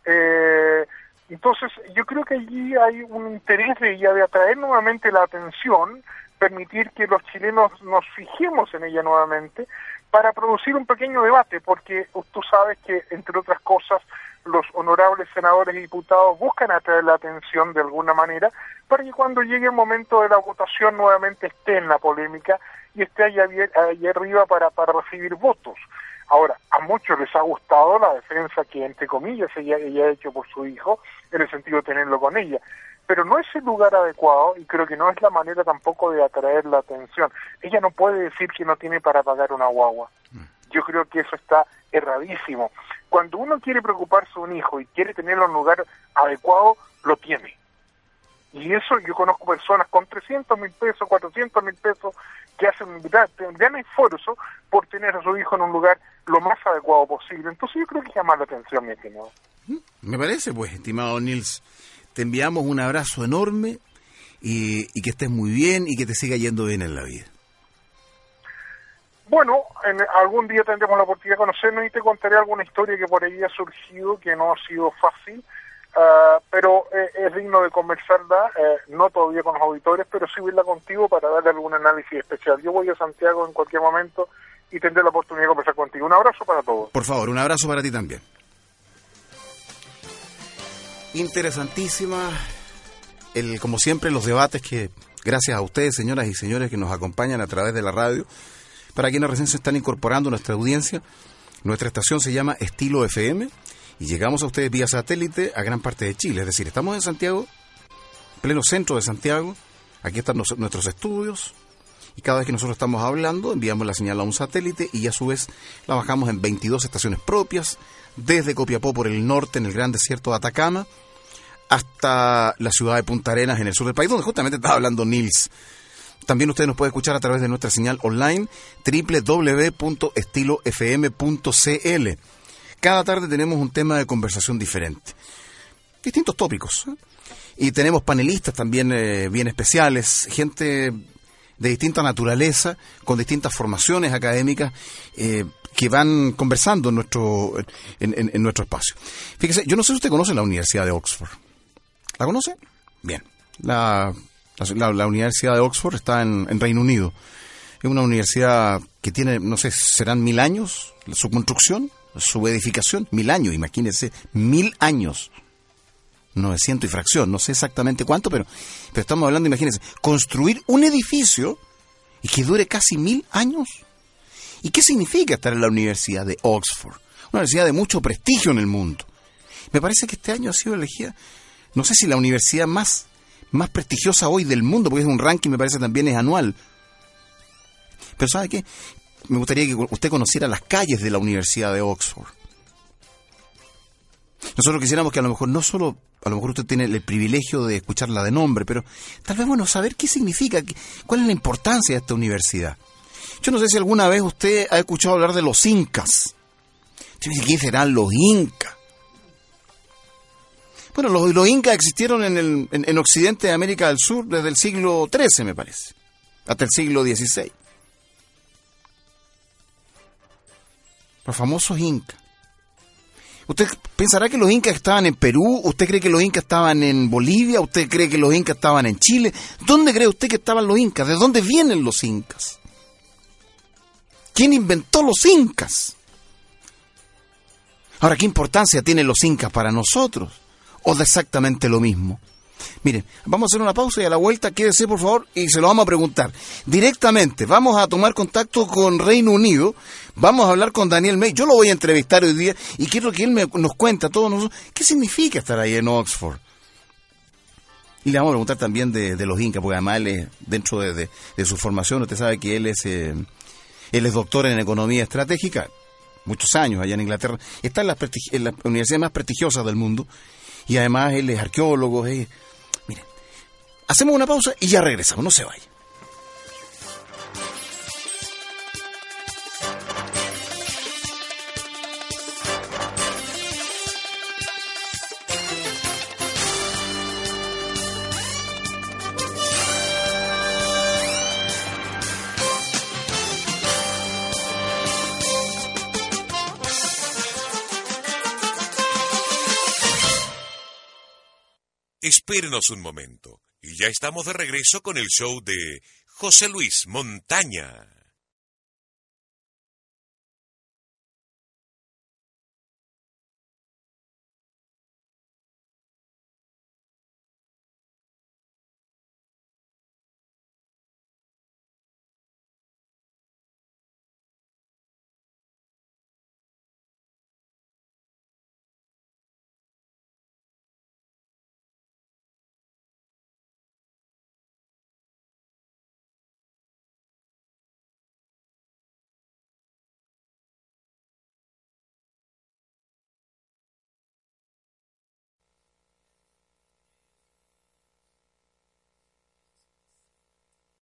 Eh, entonces, yo creo que allí hay un interés de ella de atraer nuevamente la atención, permitir que los chilenos nos fijemos en ella nuevamente, para producir un pequeño debate, porque tú sabes que, entre otras cosas, los honorables senadores y diputados buscan atraer la atención de alguna manera, para que cuando llegue el momento de la votación nuevamente esté en la polémica y esté allá arriba para, para recibir votos. Ahora, a muchos les ha gustado la defensa que, entre comillas, ella, ella ha hecho por su hijo, en el sentido de tenerlo con ella. Pero no es el lugar adecuado y creo que no es la manera tampoco de atraer la atención. Ella no puede decir que no tiene para pagar una guagua. Yo creo que eso está erradísimo. Cuando uno quiere preocuparse de un hijo y quiere tenerlo en un lugar adecuado, lo tiene. Y eso yo conozco personas con 300 mil pesos, 400 mil pesos, que hacen un gran, gran esfuerzo por tener a su hijo en un lugar lo más adecuado posible. Entonces yo creo que llama la atención, mi estimado. Me parece, pues, estimado Nils. Te enviamos un abrazo enorme y, y que estés muy bien y que te siga yendo bien en la vida. Bueno, en, algún día tendremos la oportunidad de conocernos y te contaré alguna historia que por ahí ha surgido, que no ha sido fácil, ah, pero eh, es digno de conversarla, eh, no todavía con los auditores, pero sí verla contigo para darle algún análisis especial. Yo voy a Santiago en cualquier momento y tendré la oportunidad de conversar contigo. Un abrazo para todos. Por favor, un abrazo para ti también. Interesantísima, el, como siempre, los debates que, gracias a ustedes, señoras y señores, que nos acompañan a través de la radio, para quienes recién se están incorporando a nuestra audiencia, nuestra estación se llama Estilo FM y llegamos a ustedes vía satélite a gran parte de Chile. Es decir, estamos en Santiago, pleno centro de Santiago, aquí están nuestros estudios, y cada vez que nosotros estamos hablando enviamos la señal a un satélite y a su vez la bajamos en 22 estaciones propias, desde Copiapó por el norte en el gran desierto de Atacama hasta la ciudad de Punta Arenas en el sur del país, donde justamente estaba hablando Nils. También usted nos puede escuchar a través de nuestra señal online www.estilofm.cl. Cada tarde tenemos un tema de conversación diferente. Distintos tópicos. ¿eh? Y tenemos panelistas también eh, bien especiales, gente de distinta naturaleza, con distintas formaciones académicas, eh, que van conversando en nuestro, en, en- nuestro espacio. Fíjese, yo no sé si usted conoce la Universidad de Oxford. ¿La conoce? Bien. La, la, la Universidad de Oxford está en, en Reino Unido. Es una universidad que tiene, no sé, serán mil años su construcción, su edificación, mil años, imagínense, mil años. 900 y fracción, no sé exactamente cuánto, pero, pero estamos hablando, imagínense, construir un edificio y que dure casi mil años. ¿Y qué significa estar en la Universidad de Oxford? Una universidad de mucho prestigio en el mundo. Me parece que este año ha sido elegida, no sé si la universidad más, más prestigiosa hoy del mundo, porque es un ranking, me parece también es anual. Pero ¿sabe qué? Me gustaría que usted conociera las calles de la Universidad de Oxford. Nosotros quisiéramos que a lo mejor no solo, a lo mejor usted tiene el privilegio de escucharla de nombre, pero tal vez, bueno, saber qué significa, qué- cuál es la importancia de esta universidad. Yo no sé si alguna vez usted ha escuchado hablar de los incas. Usted dice, ¿quién serán los incas? Bueno, los, incas existieron en, el, en Occidente de América del Sur desde el siglo XIII, me parece, hasta el siglo XVI. Los famosos incas. ¿Usted pensará que los incas estaban en Perú? ¿Usted cree que los incas estaban en Bolivia? ¿Usted cree que los incas estaban en Chile? ¿Dónde cree usted que estaban los incas? ¿De dónde vienen los incas? ¿Quién inventó los incas? Ahora, ¿qué importancia tienen los incas para nosotros? ¿O de exactamente lo mismo? Miren, vamos a hacer una pausa y a la vuelta quédese por favor y se lo vamos a preguntar directamente. Vamos a tomar contacto con Reino Unido, vamos a hablar con Daniel May. Yo lo voy a entrevistar hoy día y quiero que él me- nos cuente a todos nosotros qué significa estar ahí en Oxford. Y le vamos a preguntar también de, los incas, porque además él es, dentro de, su formación, usted sabe que él es, eh, él es doctor en economía estratégica, muchos años allá en Inglaterra. Está en las, en universidades más prestigiosas del mundo y además él es arqueólogo. es- hacemos una pausa y ya regresamos, no se vaya. Espérenos un momento y ya estamos de regreso con el show de José Luis Montaña.